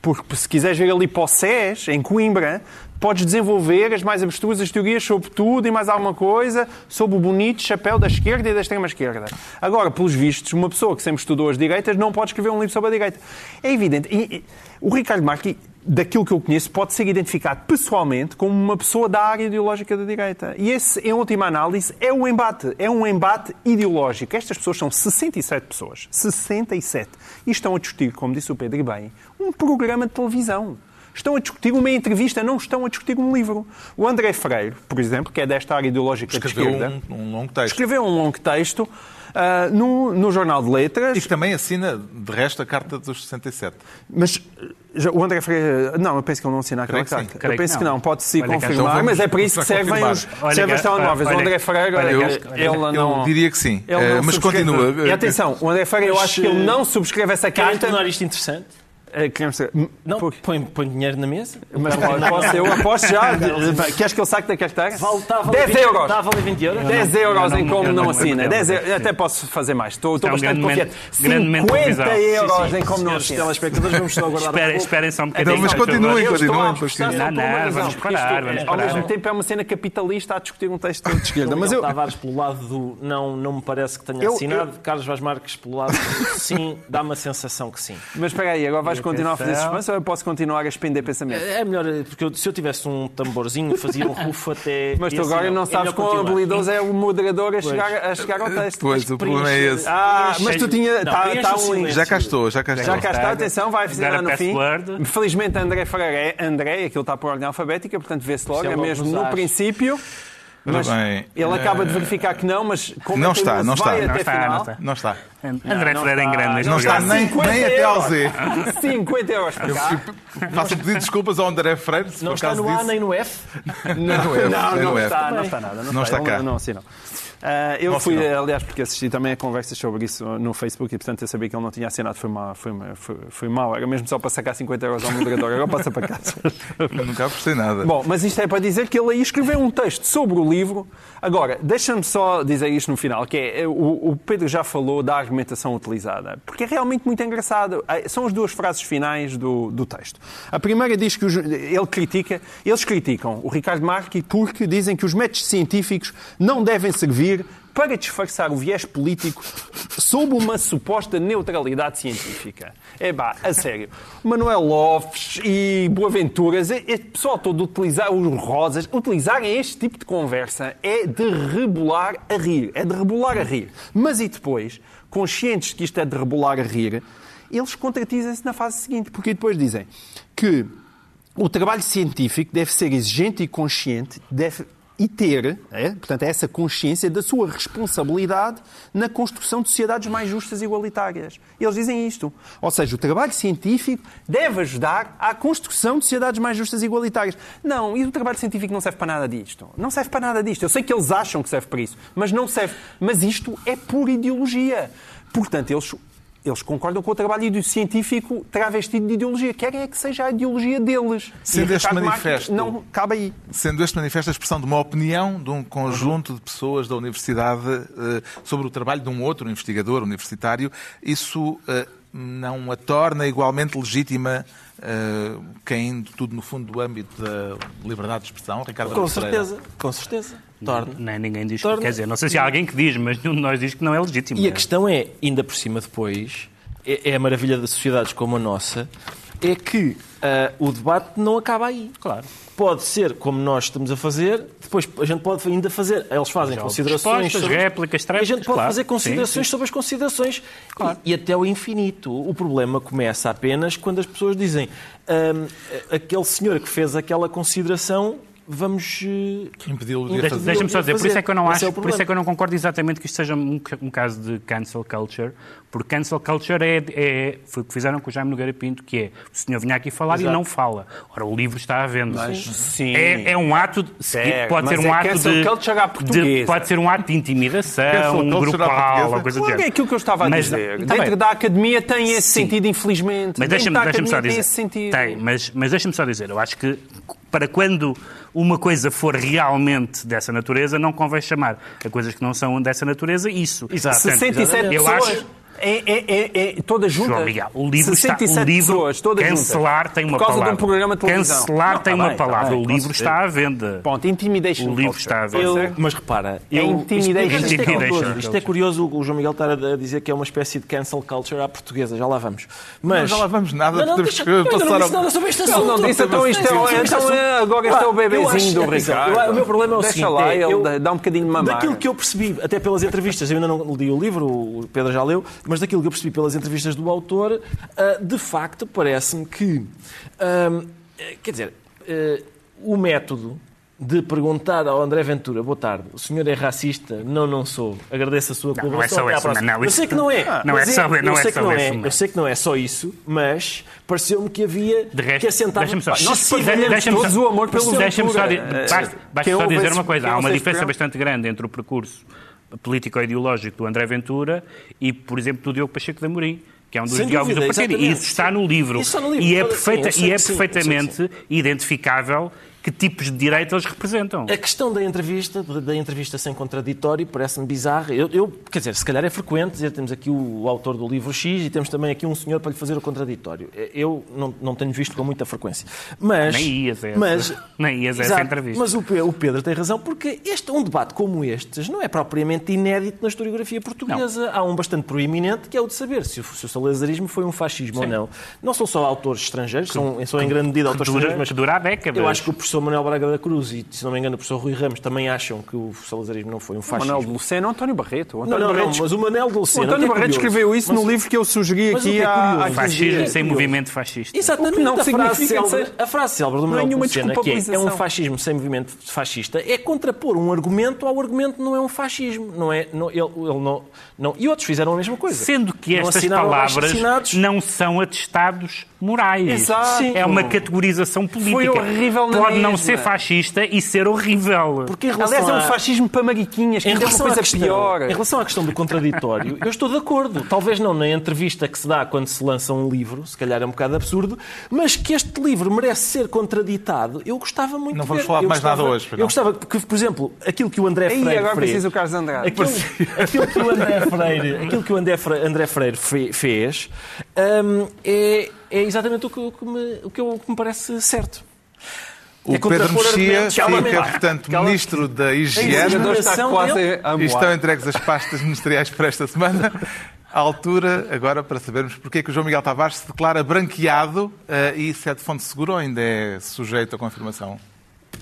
Porque se quiseres ver ali para o SES, em Coimbra, podes desenvolver as mais abstrusas teorias sobre tudo e mais alguma coisa, sobre o bonito chapéu da esquerda e da extrema-esquerda. Agora, pelos vistos, uma pessoa que sempre estudou as direitas não pode escrever um livro sobre a direita. É evidente. E, e, o Ricardo Marchi daquilo que eu conheço, pode ser identificado pessoalmente como uma pessoa da área ideológica da direita. E esse, em última análise, é um embate. É um embate ideológico. Estas pessoas são 67 pessoas. 67. E estão a discutir, como disse o Pedro bem, um programa de televisão. Estão a discutir uma entrevista, não estão a discutir um livro. O André Freire, por exemplo, que é desta área ideológica escreveu de esquerda... Um, um longo texto. Escreveu um longo texto uh, no, no Jornal de Letras. E que também assina, de resto, a Carta dos 67. Mas o André Freire. Não, eu penso que ele não assina aquela carta. Eu penso que não, que não. pode-se confirmar, então mas é para isso que servem os, servem as telemóveis. O André Freire, eu, ele não. Eu diria que sim, uh, mas continua. E atenção, o André Freire, eu acho que ele não subscreve essa carta. Quer tornar isto interessante? É, queremos ser... Não, põe, põe dinheiro na mesa. Mas posso, eu aposto já. Queres que eu saque da carteira? Vale, tá, vale 10 euros. Está a valer 20 euros? 10 euros em como não assina. 10 euros. Até posso fazer mais. Estou, estou bastante confiante. 50 euros em como não assina. telespectadores, vamos só aguardar. Esperem, esperem só um bocadinho. mas continuem, continuem. Não, não, vamos parar. Ao mesmo tempo é uma cena capitalista a discutir um texto de esquerda. Mas eu... Tavares pelo lado do não, não me parece que tenha assinado. Carlos Vaz Marques pelo lado do sim, dá uma sensação que sim. Mas espera aí, agora vais continuar a fazer suspense ou eu posso continuar a expender pensamento? É, é melhor, porque eu, se eu tivesse um tamborzinho, fazia um rufo até. Mas tu agora não é sabes quão habilidoso é o moderador a chegar, a chegar ao texto. Pois, o problema é esse. Ah, mas tu tinha. Tá, tá um... Já cá estou, já cá estou. Já cá está, atenção, vai fazer no fim. Felizmente André Ferreira é André, aquilo está por ordem alfabética, portanto vê-se logo, é mesmo no princípio. Mas bem, ele acaba de verificar que não, mas como não está, não está, não está, não está, não está. André Freire em grande. Não está nem, nem até ao Z. 50 euros para cá. Faço pedir desculpas ao André Freire. não está no A nem no F? Não, não, está, não está nada. Não está cá. Não, assim não. Uh, eu fui, aliás, porque assisti também a conversas sobre isso no Facebook e, portanto, eu sabia que ele não tinha assinado. Foi mal, foi, foi, foi mal. Era mesmo só para sacar 50 euros ao moderador. Agora passa para casa. Eu nunca apostei nada. Bom, mas isto é para dizer que ele aí escreveu um texto sobre o livro. Agora, deixa-me só dizer isto no final, que é, o, o Pedro já falou da argumentação utilizada, porque é realmente muito engraçado. Ah, são as duas frases finais do, do texto. A primeira diz que os, ele critica, eles criticam o Ricardo Marque porque dizem que os métodos científicos não devem servir para disfarçar o viés político sob uma suposta neutralidade científica. É pá, a sério. Manuel Lopes e Boaventuras, este pessoal todo utilizar os rosas, utilizarem este tipo de conversa é de rebolar a rir. É de rebolar a rir. Mas e depois, conscientes que isto é de rebolar a rir, eles contradizem-se na fase seguinte, porque depois dizem que o trabalho científico deve ser exigente e consciente, deve e ter, é, portanto, é essa consciência da sua responsabilidade na construção de sociedades mais justas e igualitárias. Eles dizem isto. Ou seja, o trabalho científico deve ajudar à construção de sociedades mais justas e igualitárias. Não, e o trabalho científico não serve para nada disto. Não serve para nada disto. Eu sei que eles acham que serve para isso, mas não serve. Mas isto é pura ideologia. Portanto, eles eles concordam com o trabalho científico travestido de ideologia. Querem é que seja a ideologia deles. Sendo este manifesto, não cabe aí. Sendo este manifesto a expressão de uma opinião de um conjunto de pessoas da universidade eh, sobre o trabalho de um outro investigador universitário, isso eh, não a torna igualmente legítima uh, caindo tudo no fundo do âmbito da liberdade de expressão, Ricardo Com certeza, com certeza. Torna. Nem ninguém diz Torna. quer dizer, não sei se há alguém que diz, mas nenhum de nós diz que não é legítimo. E a questão é, ainda por cima depois, é, é a maravilha de sociedades como a nossa, é que uh, o debate não acaba aí. Claro. Pode ser como nós estamos a fazer, depois a gente pode ainda fazer. Eles fazem considerações. Sobre, réplicas, tréplicas, A gente pode claro. fazer considerações sim, sim. sobre as considerações claro. e, e, até o infinito. O problema começa apenas quando as pessoas dizem um, aquele senhor que fez aquela consideração vamos uh, impedi-lo de fazer. Deixa-me só dizer, por isso é que eu não acho, é por isso é que eu não concordo exatamente que isto seja um, um caso de cancel culture, porque cancel culture é, é, foi o que fizeram com o Jaime Nogueira Pinto, que é o senhor vinha aqui falar Exato. e não fala. Ora, o livro está à venda. Mas, sim. É, é um ato, de, é, pode ser um é ato de, de, pode ser um ato de intimidação, um grupal, ou coisa claro, é aquilo que eu estava a mas, dizer. Tá Dentro da academia tem esse sim. sentido, infelizmente. Mas deixa-me deixa só dizer. Tem, tem mas, mas deixa-me só dizer, eu acho que para quando uma coisa for realmente dessa natureza, não convém chamar a coisas que não são dessa natureza isso. Exato. 67 eu pessoas. Acho, é, é, é, é toda junta. João Miguel, o livro está. O livro, pessoas, cancelar juntas, tem uma por causa palavra. De um programa de televisão. Cancelar não, tem tá uma bem, tá palavra. Tá bem, o livro está à venda. Ponto, intimidation. O livro está à venda. Eu, mas repara, eu, é intimidation. Isto, isto, é curioso, isto é curioso o João Miguel estar a dizer que é uma espécie de cancel culture à portuguesa. Já lá vamos. Mas, não, já lá vamos nada. Não, não, deixa, eu não disse nada sobre este assunto. Não, disse, então isto é, então agora este é o bebezinho do Ricardo. O meu problema é o seguinte. Deixa lá, ele dá um bocadinho de mamar. Daquilo que eu percebi, até pelas entrevistas, eu ainda não li o livro, o Pedro já leu, mas daquilo que eu percebi pelas entrevistas do autor, ah, de facto, parece-me que, ah, quer dizer, ah, o método de perguntar ao André Ventura, boa tarde, o senhor é racista? Não, não sou. Agradeço a sua colaboração. Não, não é só isso. Não, eu sei que não é. Não é só, não é só isso. Eu sei que não é só isso, mas pareceu-me que havia de resto, que assentava... Deixa-me só, deixa todos o amor pelo Deixa-me só, basta, basta só dizer uma coisa. Há uma diferença bastante grande entre o percurso político-ideológico do André Ventura e, por exemplo, do Diogo Pacheco de Amorim que é um dos Sem diálogos dúvida, do partido. E isso está no livro. Está no livro. E é, perfeita, sim, e é perfeitamente identificável que tipos de direito eles representam. A questão da entrevista, da entrevista sem contraditório, parece-me bizarra. Eu, eu, quer dizer, se calhar é frequente dizer temos aqui o, o, autor do livro X e temos também aqui um senhor para lhe fazer o contraditório. Eu não, não tenho visto com muita frequência. Mas, Nem ias essa, mas, nem ias essa entrevista. Mas o, o Pedro tem razão, porque este, um debate como este não é propriamente inédito na historiografia portuguesa. Não. Há um bastante proeminente que é o de saber se o, se o salazarismo foi um fascismo Sim. ou não. Não são só autores estrangeiros, que, são, são em grande medida autores dura, estrangeiros, mas dura décadas. Eu acho que o professor Manuel Braga da Cruz e, se não me engano, o professor Rui Ramos também acham que o salazarismo não foi um fascismo. O Manuel de Lucena, António Barreto. O António não, não, Barreto... não, mas o Manuel de Lucena... O António é Barreto escreveu isso mas... no livro que eu sugeri mas aqui é há... Fascismo é sem movimento fascista. Exatamente. Não a, frase célebre, a frase célebre do Manuel de Lucena, que é, é um fascismo sem movimento fascista, é contrapor um argumento ao argumento não é um fascismo. Não é, não, ele, ele não, não, e outros fizeram a mesma coisa. Sendo que estas palavras não são atestados morais. Exato. É uma categorização política. Foi horrível na Pode não ser fascista e ser horrível. Porque Aliás, é um fascismo para mariquinhas, que em é uma coisa questão, pior. Em relação à questão do contraditório, eu estou de acordo. Talvez não na entrevista que se dá quando se lança um livro, se calhar é um bocado absurdo, mas que este livro merece ser contraditado, eu gostava muito Não vamos falar mais gostava, nada hoje. Eu gostava que, por exemplo, aquilo que o André Freire... E agora preciso o Carlos Andrade. Aquilo, aquilo, que o André Freire, aquilo que o André Freire, André Freire fez um, é é exatamente o que, o que, me, o que, eu, o que me parece certo. O é Pedro Mexia fica, portanto, Ministro da Higiene. E estão entregues as pastas ministeriais para esta semana. A altura, agora, para sabermos porque é que o João Miguel Tavares se declara branqueado uh, e se é de fonte segura ou ainda é sujeito à confirmação?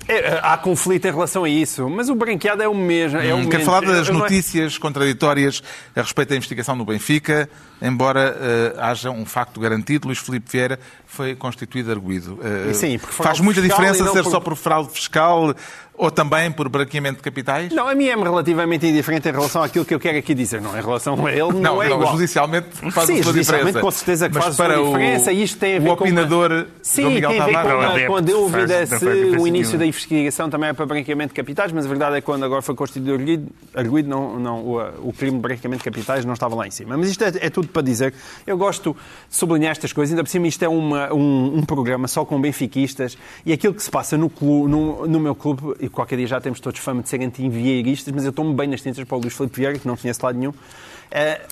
É, há conflito em relação a isso, mas o branqueado é o mesmo. É hum, quero falar das notícias contraditórias a respeito da investigação no Benfica, embora uh, haja um facto garantido, Luís Filipe Vieira foi constituído arguído. Uh, Sim, faz muita diferença ser por... só por fraude fiscal ou também por branqueamento de capitais? Não, a mim é relativamente indiferente em relação àquilo que eu quero aqui dizer. Não, em relação a ele, não, não é não, igual. judicialmente faz Sim, judicialmente com certeza que Mas faz para diferença. O, Isto tem a ver o opinador com uma... Sim, Miguel tem a ver com, com a dúvida se o início da investigação também é para branqueamento de capitais, mas a verdade é que quando agora foi constituído arguido, arguido não, não, o, o, crime de branqueamento de capitais não estava lá em cima. Mas isto é, é tudo para dizer. Eu gosto de sublinhar estas coisas. Ainda por cima, isto é uma, um, um, programa só com benfiquistas e aquilo que se passa no, clube, no, no meu clube, e qualquer dia já temos todos fama de serem anti-vieiristas, mas eu tomo bem nas tintas para o Luís Filipe Vieira, que não conhece lado nenhum,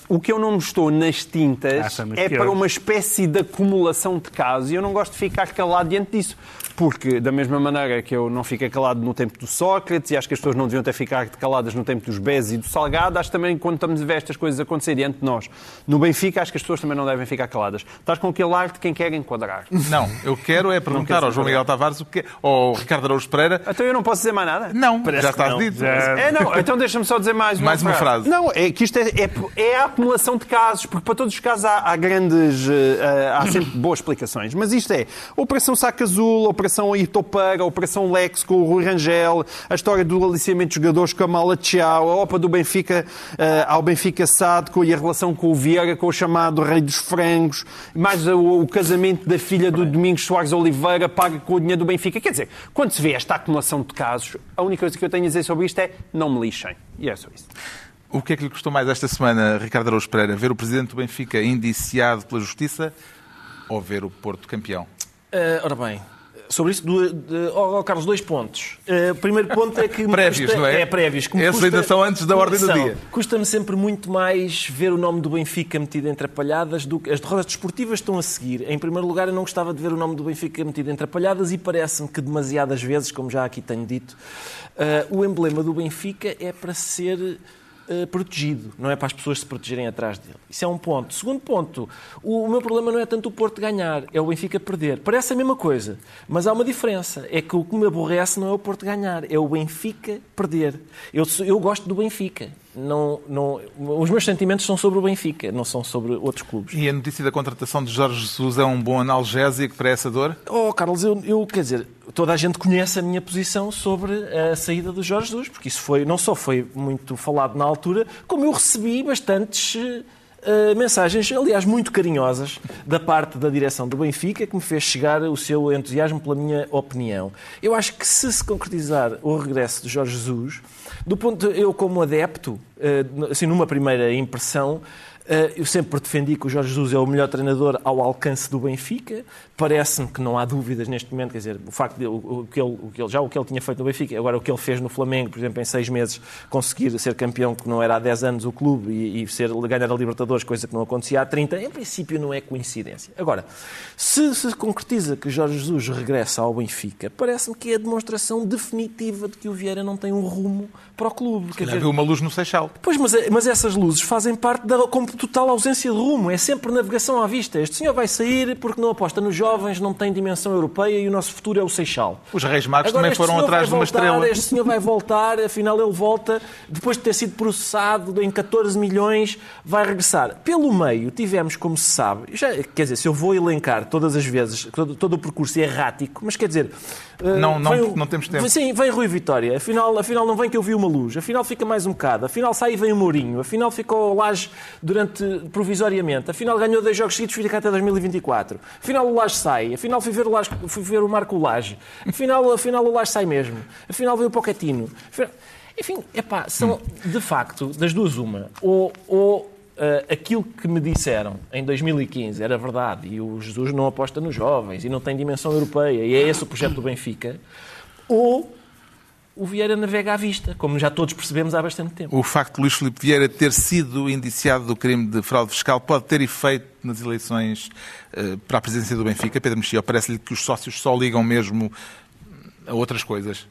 o que eu não estou nas tintas ah, é para uma espécie de acumulação de casos e eu não gosto de ficar calado diante disso porque, da mesma maneira que eu não fiquei calado no tempo do Sócrates e acho que as pessoas não deviam ter ficado caladas no tempo dos Bezes e do Salgado, acho também quando estamos a ver estas coisas acontecer diante de nós, no Benfica, acho que as pessoas também não devem ficar caladas. Estás com aquele ar de quem quer enquadrar. Não, eu quero é perguntar ao João Miguel Tavares o que ou ao Ricardo Araújo Pereira. Então eu não posso dizer mais nada? Não, Parece já está dito. Já... É, não, então deixa-me só dizer mais uma, mais uma frase. Não, é que isto é, é, é, a acumulação de casos, porque para todos os casos há, há grandes. Uh, há sempre boas explicações. Mas isto é Operação Saca Azul, Operação Itopa a Operação Lex com o Rui Rangel, a história do aliciamento de jogadores com a Mala Tchau, a OPA do Benfica uh, ao Benfica Sádico e a relação com o Vieira, com o chamado Rei dos Frangos, mais o, o casamento da filha do Domingos Soares Oliveira, paga com o dinheiro do Benfica. Quer dizer, quando se vê esta acumulação de casos, a única coisa que eu tenho a dizer sobre isto é não me lixem. E é só isso. O que é que lhe custou mais esta semana, Ricardo Araújo Pereira? Ver o Presidente do Benfica indiciado pela Justiça ou ver o Porto campeão? Uh, ora bem, sobre isso, do, de, oh, oh, Carlos, dois pontos. Uh, o primeiro ponto é que. prévios, custa, não é? É, prévios. Que Essa ainda são antes da ordem do dia. Custa-me sempre muito mais ver o nome do Benfica metido entre apalhadas do que. As derrotas desportivas estão a seguir. Em primeiro lugar, eu não gostava de ver o nome do Benfica metido entre apalhadas e parece-me que demasiadas vezes, como já aqui tenho dito, uh, o emblema do Benfica é para ser uh, protegido, não é para as pessoas se protegerem atrás dele. Isso é um ponto. Segundo ponto, o, o, meu problema não é tanto o Porto ganhar, é o Benfica perder. Parece a mesma coisa, mas há uma diferença. É que o que me aborrece não é o Porto ganhar, é o Benfica perder. Eu, eu gosto do Benfica não, não, os meus sentimentos são sobre o Benfica, não são sobre outros clubes. E a notícia da contratação de Jorge Jesus é um bom analgésico para essa dor? Oh, Carlos, eu, eu quer dizer, toda a gente conhece a minha posição sobre a saída do Jorge Jesus, porque isso foi, não só foi muito falado na altura, como eu recebi bastantes Uh, mensagens, aliás, muito carinhosas, da parte da direção do Benfica, que me fez chegar o seu entusiasmo pela minha opinião. Eu acho que se se concretizar o regresso de Jorge Jesus, do ponto eu como adepto, uh, assim, numa primeira impressão, eh, eu sempre defendi que o Jorge Jesus é o melhor treinador ao alcance do Benfica. Parece-me que não há dúvidas neste momento, quer dizer, o facto de o, que ele, o que ele, já o que ele tinha feito no Benfica, agora o que ele fez no Flamengo, por exemplo, em seis meses, conseguir ser campeão, que não era há dez anos o clube, e, e ser, ganhar a Libertadores, coisa que não acontecia há 30, em princípio não é coincidência. Agora, se se concretiza que Jorge Jesus regressa ao Benfica, parece-me que é a demonstração definitiva de que o Vieira não tem um rumo para o clube. Quer dizer, uma luz no Seixal. Pois, mas, mas essas luzes fazem parte da total ausência de rumo, é sempre navegação à vista. Este senhor vai sair porque não aposta nos jovens, não tem dimensão europeia e o nosso futuro é o Seixal. Os Reis Magos Agora, também foram atrás de uma estrela. Este senhor vai voltar, afinal ele volta, depois de ter sido processado em 14 milhões, vai regressar. Pelo meio, tivemos, como se sabe, já, quer dizer, se eu vou elencar todas as vezes, todo, todo o percurso é errático, mas quer dizer... Eh, não, não, vem, não temos tempo. Sim, vem Rui Vitória, afinal, afinal não vem que eu vi uma luz, afinal fica mais um bocado, afinal sai e vem o Mourinho, afinal ficou Laje durante provisoriamente. Afinal, ganhou dois jogos seguidos, fica até 2024. Afinal, o Laje sai. Afinal, fui ver o, Laje, fui ver o Marco Laje. Afinal, afinal, o Laje sai mesmo. Afinal, veio o Pochettino. Enfim, epá, são, de facto, das duas uma. Ou, ou Uh, aquilo que me disseram em 2015 era verdade e o Jesus não aposta nos jovens e não tem dimensão europeia e é esse o projeto do Benfica, ou o Vieira navega à vista, como já todos percebemos há bastante tempo. O facto de Luís Filipe Vieira ter sido indiciado do crime de fraude fiscal pode ter efeito nas eleições uh, para a presidência do Benfica? Pedro Mexia, parece-lhe que os sócios só ligam mesmo a outras coisas?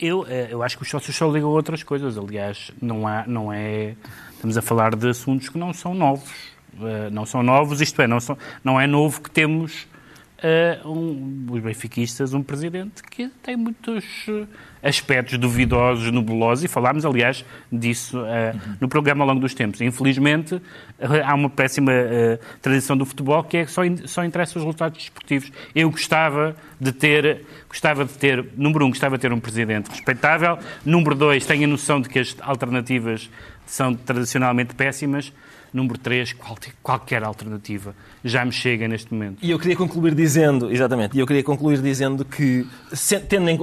Eu, eh, eu acho que os sócios só ligam a outras coisas. Aliás, não, há, não é. Estamos a falar de assuntos que não são novos. Uh, não são novos, isto é, não, são, não é novo que temos uh, um, os benfiquistas um presidente que tem muitos uh, aspectos duvidosos, nebulosos, e falámos, aliás, disso uh, no programa ao longo dos tempos. Infelizmente, há uma péssima tradição do futebol que é que só, in, só interessa os resultados desportivos. Eu gostava de ter, gostava de ter, número um, gostava de ter um presidente respeitável, número dois, tenho a noção de que as alternativas são tradicionalmente péssimas, Número 3, qualquer alternativa já me chega neste momento. E eu queria concluir dizendo, exatamente, e eu queria concluir dizendo que, tendo em,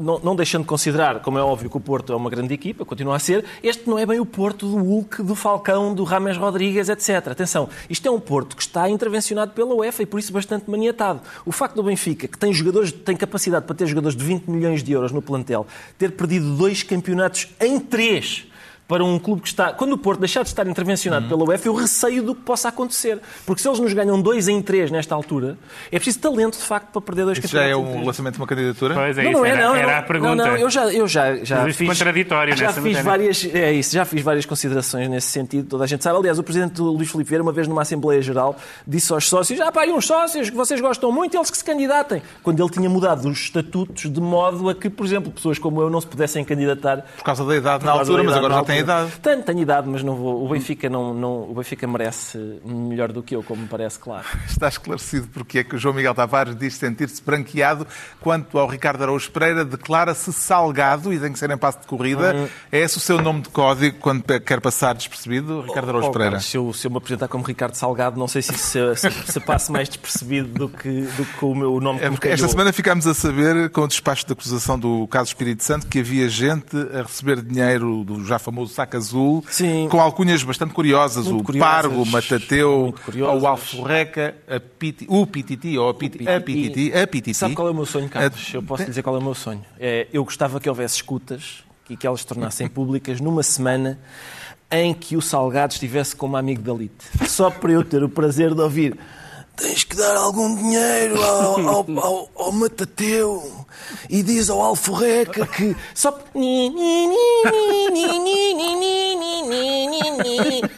não, não, deixando de considerar, como é óbvio que o Porto é uma grande equipa, continua a ser, este não é bem o Porto do Hulk, do Falcão, do Rames Rodrigues, etc. Atenção, isto é um Porto que está intervencionado pela UEFA e por isso bastante maniatado. O facto do Benfica, que tem jogadores, tem capacidade para ter jogadores de 20 milhões de euros no plantel, ter perdido dois campeonatos em três para um clube que está. Quando o Porto deixar de estar intervencionado uhum. pela UEFA, eu receio do que possa acontecer. Porque se eles nos ganham 2 em 3 nesta altura, é preciso talento, de facto, para perder dois isso já é um lançamento de uma candidatura? Pois é, não, isso, não é, não. Era, era a pergunta. Não, não, eu já, eu já, já fiz. contraditório já fiz várias É isso, já fiz várias considerações nesse sentido, toda a gente sabe. Aliás, o presidente Luís Filipe Vieira, uma vez numa Assembleia Geral, disse aos sócios: ah, pá, aí uns sócios que vocês gostam muito, eles que se candidatem. Quando ele tinha mudado os estatutos de modo a que, por exemplo, pessoas como eu não se pudessem candidatar. Por causa da idade na altura, mas agora já tem idade. Tenho, tenho idade, mas não vou. O Benfica, não, não, o Benfica merece melhor do que eu, como me parece claro. Está esclarecido porque é que o João Miguel Tavares diz sentir-se branqueado quanto ao Ricardo Araújo Pereira, declara-se salgado e tem que ser em passo de corrida. Uhum. É esse o seu nome de código quando quer passar despercebido, Ricardo Araújo oh, Pereira? se, eu, se eu me apresentar como Ricardo Salgado, não sei se, se, se, se mais despercebido do que, do que o meu nome é, Esta semana ficámos a saber, com o despacho de acusação do caso Espírito Santo, que havia gente a receber dinheiro do já famoso saco azul, Sim. com alcunhas bastante curiosas, muito o curiosas, Pargo, o Matateu, o Alforreca, Piti, o Pititi, ou a, Piti, a Pititi, a Pititi. Sabe qual é o meu sonho, Carlos? Eu posso dizer qual é o meu sonho. É, eu gostava que houvesse escutas e que elas se tornassem públicas numa semana em que o Salgado estivesse como amigo da Lite. Só para eu ter o prazer de ouvir tens que dar algum dinheiro ao, ao, ao, ao Matateu e diz ao Alforreca que só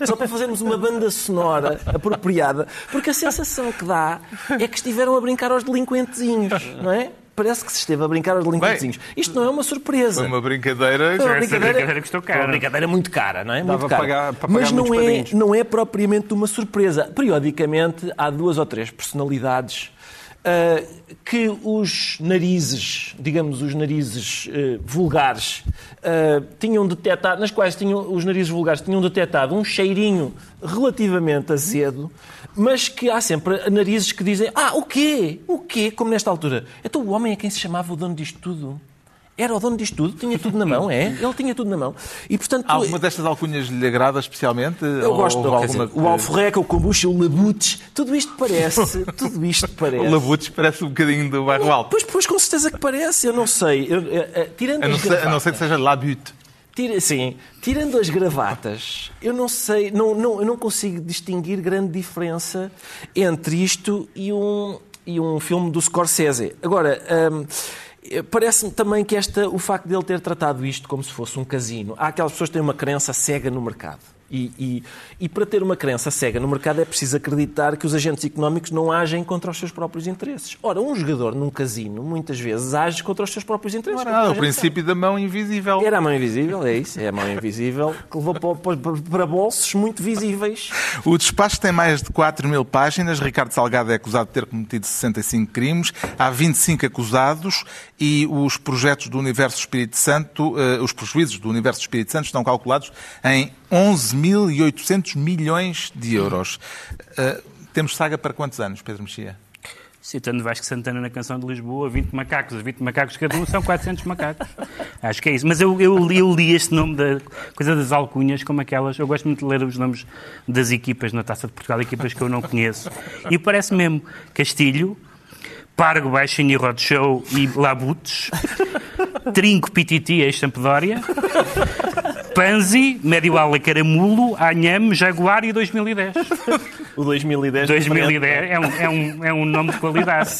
só para fazermos uma banda sonora apropriada porque a sensação que dá é que estiveram a brincar aos delinquentezinhos, não é? parece que se esteve a brincar aos delinquentezinhos. Isto não é uma surpresa. Foi uma brincadeira, foi uma brincadeira, brincadeira que cara. Uma brincadeira muito cara, não é? Dava muito cara. Pagar, para pagar Mas não é, não é propriamente uma surpresa. Periodicamente há duas ou três personalidades Uh, que os narizes, digamos, os narizes uh, vulgares, uh, tinham detectado, nas quais tinham, os narizes vulgares tinham detectado um cheirinho relativamente azedo, mas que há sempre narizes que dizem: Ah, o quê? O quê? Como nesta altura. Então o homem é quem se chamava o dono disto tudo. Era o dono disto tudo, tinha tudo na mão, é? Ele tinha tudo na mão. E, portanto, alguma destas alcunhas lhe agrada especialmente? Eu gosto. Ou, alguma... dizer, o alforreca, o kombucha, o labutes, tudo isto parece. tudo isto parece. o labutes parece um bocadinho do bairro alto. Pois, pois, com certeza que parece. Eu não sei. Eu, eu, eu, tirando a não, ser, a não ser que seja labute. Tira, sim, tirando as gravatas, eu não sei, não, não, eu não consigo distinguir grande diferença entre isto e um, e um filme do Scorsese. Agora, hum, parece-me também que esta, o facto de ele ter tratado isto como se fosse um casino, há aquelas pessoas que têm uma crença cega no mercado. E, e, e, para ter uma crença cega no mercado é preciso acreditar que os agentes económicos não agem contra os seus próprios interesses. Ora, um jogador num casino muitas vezes age contra os seus próprios interesses. Não, não, o princípio sabe. da mão invisível. Era a mão invisível, é isso. É a mão invisível que levou para, para, para bolsos muito visíveis. O despacho tem mais de 4 mil páginas. Ricardo Salgado é acusado de ter cometido 65 crimes. Há 25 acusados e os projetos do Universo Espírito Santo, uh, os prejuízos do Universo Espírito Santo estão calculados em 11.800 milhões de euros. Uh, temos saga para quantos anos, Pedro Mexia? Citando Vasco Santana na canção de Lisboa, 20 macacos. Os 20 macacos cada um são 400 macacos. Acho que é isso. Mas eu, eu, eu, li este nome da coisa das alcunhas como aquelas. Eu gosto muito de ler os nomes das equipas na Taça de Portugal, equipas que eu não conheço. E parece mesmo Castilho, Pargo, Baixinho, Roadshow e Labutes, Trinco, Pititi, ex-Sampdoria, Panzi, Médio Ala Caramulo, Anham, Jaguar e 2010. O 2010. 2010 é um, é um, é um nome de qualidade.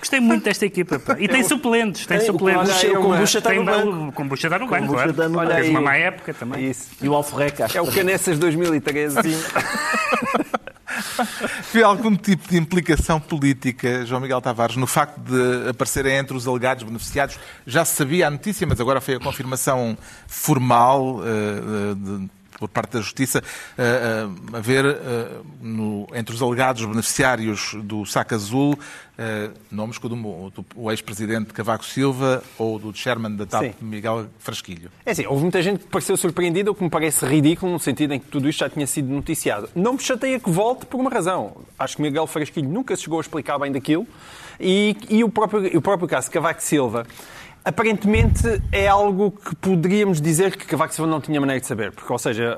Gostei muito desta equipa. Pá. E tem suplentes, tem, tem suplentes. O Kombucha está no banco. O Kombucha está no banco, claro. Está no Olha Tens uma má época também. Isso. E o Alforreca. É o Canessas 2013. Foi algum tipo de implicação política, João Miguel Tavares, no facto de aparecerem entre os alegados beneficiados? Já se sabia a notícia, mas agora foi a confirmação formal uh, de por parte da Justiça, uh, uh, haver uh, no, entre os alegados beneficiários do saco azul nomes como o ex-presidente Cavaco Silva ou do chairman da TAP, Sim. Miguel Frasquilho. É assim, houve muita gente que pareceu surpreendida, o que me parece ridículo, no sentido em que tudo isto já tinha sido noticiado. Não me chateia que volte por uma razão. Acho que Miguel Frasquilho nunca se chegou a explicar bem daquilo e, e o, próprio, o próprio caso de Cavaco Silva Aparentemente é algo que poderíamos dizer que Cavaco Silva não tinha maneira de saber, porque, ou seja,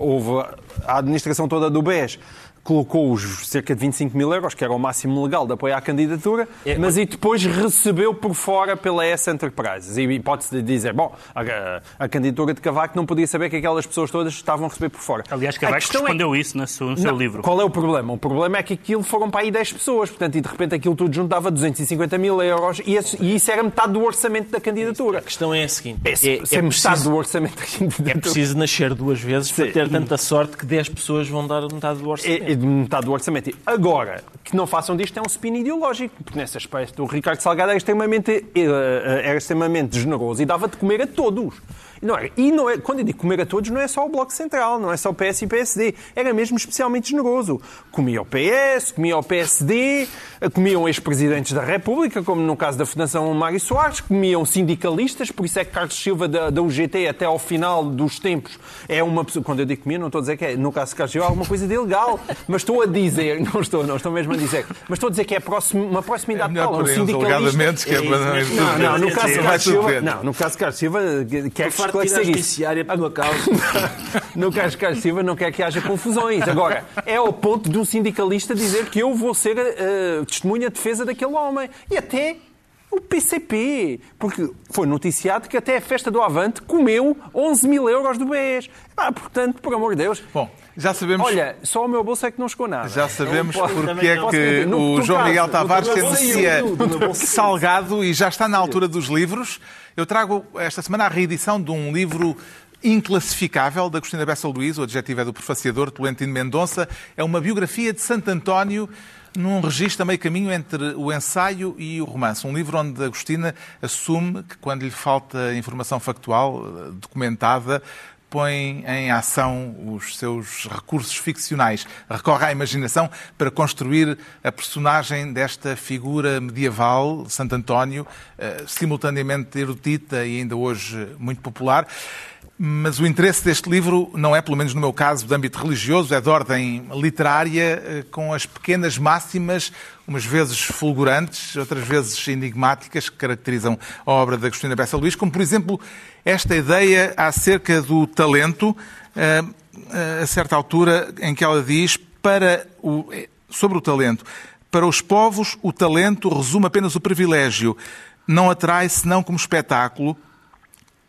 houve a administração toda do BES colocou os cerca de 25 mil euros, que era o máximo legal de apoio à candidatura, é, mas e depois recebeu por fora pela S Enterprises. E pode-se dizer, bom, a, a, candidatura de Cavaco não podia saber que aquelas pessoas todas estavam a receber por fora. Aliás, Cavaco é respondeu é... isso no seu, no seu não, livro. Qual é o problema? O problema é que aquilo foram para aí 10 pessoas, portanto, e de repente aquilo tudo juntava 250 mil euros e, esse, e isso era metade do orçamento da candidatura. A questão é a seguinte: é, é, é metade preciso, do orçamento da candidatura. É preciso nascer duas vezes Sim. para ter tanta sorte que 10 pessoas vão dar metade do orçamento. É, de metade do orçamento. Agora, que não façam disto é um spin ideológico, porque nesse aspecto o Ricardo Salgado era extremamente, eh, era extremamente generoso e dava de comer a todos. Não é, e não é, quando eu digo comer a todos, não é só o Bloco Central, não é só o PS e o PSD. Era mesmo especialmente generoso. Comia o PS, comia o PSD, comiam ex-presidentes da República, como no caso da Fundação Mário Soares, comiam sindicalistas, por isso é que Carlos Silva da, da UGT até ao final dos tempos é uma pessoa. Quando eu digo comia, não estou a dizer que é, no caso de Carlos Silva, é alguma coisa de ilegal. Mas estou a dizer, não estou, não estou mesmo a dizer, mas estou a dizer que é próximo, uma proximidade é tal. Um sindicalista. Que é não, não, no caso de Carlos Silva, não, no caso de Carlos Silva, quer que esclarecer isso. por tua causa. no caso de Carlos Silva, não quer que haja confusões. Agora, é ao ponto de um sindicalista dizer que eu vou ser uh, testemunha de defesa daquele homem. E até o PCP, porque foi noticiado que até a festa do Avante comeu 11 mil euros do BES. Ah, portanto, por amor de Deus. Bom, já sabemos. Olha, só o meu bolso é que não chegou nada. Já sabemos porque é que o João Miguel Tavares denuncia salgado e já está na altura dos livros. Eu trago esta semana a reedição de um livro inclassificável da Cristina Bessa Luís, o adjetivo é do prefaciador Tolentino Mendonça. É uma biografia de Santo António num registro a meio caminho entre o ensaio e o romance. Um livro onde Agostina assume que, quando lhe falta informação factual, eh, documentada, põe em ação os seus recursos ficcionais. Recorre à imaginação para construir a personagem desta figura medieval, Santo António, eh, simultaneamente erudita e ainda hoje muito popular. Mas o interesse deste livro não é, pelo menos no meu caso, de âmbito religioso, é de ordem literária, eh, com as pequenas máximas, umas vezes fulgurantes, outras vezes enigmáticas, que caracterizam a obra da Agostina Bessa Luís, como, por exemplo, esta ideia acerca do talento, eh, eh, a certa altura em que ela diz para o, sobre o talento. Para os povos, o talento resume apenas o privilégio. Não atrai senão como espetáculo,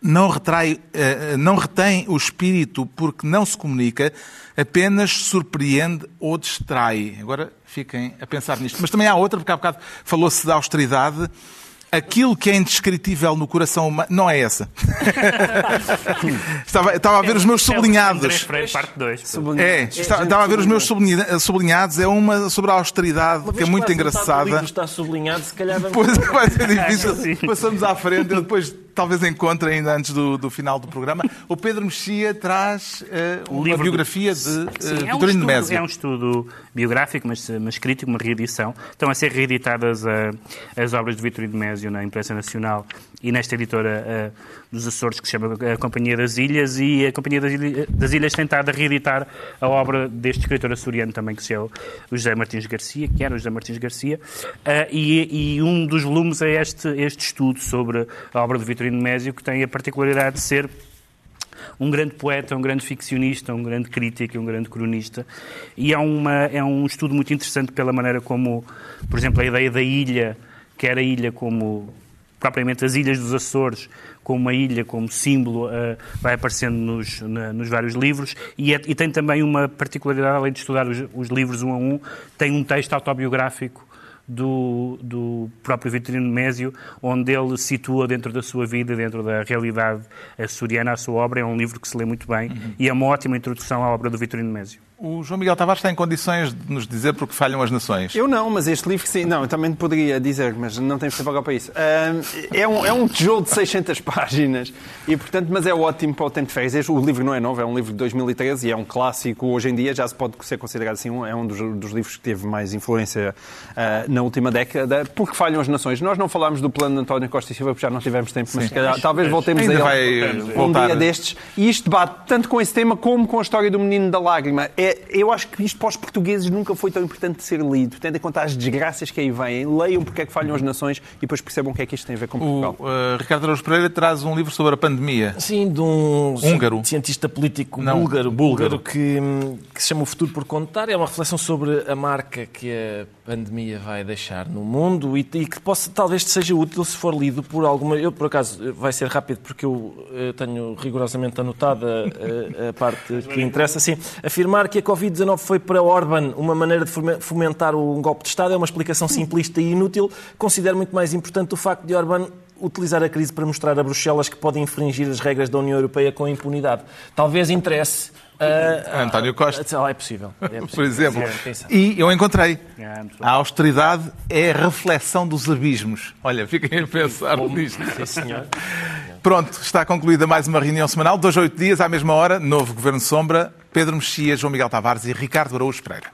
não, retrai, eh, não retém o espírito porque não se comunica, apenas surpreende ou distrai. Agora fiquem a pensar nisto. Mas também há outra, porque há bocado falou-se da austeridade aquilo que é indescritível no coração humano. Não é essa. estava, estava a ver os meus sublinhados. Parte 2. É, estava, estava a ver os meus sublinhados. É uma sobre a austeridade, que é muito engraçada. está sublinhado, se calhar vamos... Pois vai ser difícil. Passamos à frente. Eu depois talvez encontre ainda antes do, do final do programa. O Pedro Mexia traz uh, uma livro biografia de uh, Sim, é um de Mésio. É um estudo biográfico, mas, mas crítico, uma reedição. Estão a ser reeditadas uh, as obras de Vitorino de Mésio na imprensa nacional e nesta editora dos Açores que se chama a Companhia das Ilhas e a Companhia das Ilhas, das Ilhas tem estado a reeditar a obra deste escritor açoriano também que se chama o José Martins Garcia, que era o José Martins Garcia, e, e, um dos volumes é este, este estudo sobre a obra de Vitorino Vitorino Mésio, que tem a particularidade de ser um grande poeta, um grande ficcionista, um grande crítico, um grande cronista. E é, uma, é um estudo muito interessante pela maneira como, por exemplo, a ideia da ilha, quer a ilha como propriamente as ilhas dos Açores, como uma ilha, como símbolo, uh, vai aparecendo nos, na, nos vários livros. E, é, e, tem também uma particularidade, além de estudar os, os livros um a um, tem um texto autobiográfico do, do próprio Vitorino Mésio, onde ele situa dentro da sua vida, dentro da realidade açoriana, a sua obra. É um livro que se lê muito bem uhum. e é uma ótima introdução à obra do Vitorino Mésio. O João Miguel Tavares está em condições de nos dizer porque falham as nações. Eu não, mas este livro, sim, não, eu também poderia dizer, mas não temos tempo agora para isso. é, um, é um tijolo de 600 páginas, e, portanto, mas é ótimo para o tempo de férias. O livro não é novo, é um livro de 2013 e é um clássico hoje em dia, já se pode ser considerado assim, é um dos, dos livros que teve mais influência uh, na última década, porque falham as nações. Nós não falámos do plano de António Costa e Silva porque já não tivemos tempo, mas calhar, talvez voltemos Ainda a ele um dia destes. E isto bate tanto com esse tema como com a história do menino da lágrima. É é, eu acho que isto para os portugueses nunca foi tão importante de ser lido. Tendo em conta as desgraças que aí vêm, leiam porque é que falham as nações e depois percebam o que é que isto tem a ver com Portugal. O uh, Ricardo Araújo Pereira traz um livro sobre a pandemia. Sim, de um húngaro. cientista político Não, búlgaro, búlgaro que, que se chama O Futuro por Contar. É uma reflexão sobre a marca que a pandemia vai deixar no mundo e, e que possa, talvez seja útil se for lido por alguma. Eu, por acaso, vai ser rápido porque eu, eu tenho rigorosamente anotada a, a, parte que interessa. Assim, afirmar que a Covid-19 foi para Orban uma maneira de fomentar um golpe de Estado é uma explicação simplista e inútil. Considero muito mais importante o facto de Orban utilizar a crise para mostrar a Bruxelas que pode infringir as regras da União Europeia com impunidade. Talvez interesse Uh, António Costa. Uh, é possível. É possível. Por exemplo. E eu encontrei. É, a austeridade é a reflexão dos abismos. Olha, fiquem a pensar nisto. Sim, senhor. Pronto, está concluída mais uma reunião semanal. Dois, oito dias, à mesma hora, novo Governo Sombra, Pedro Mexia, João Miguel Tavares e Ricardo Araújo Pereira.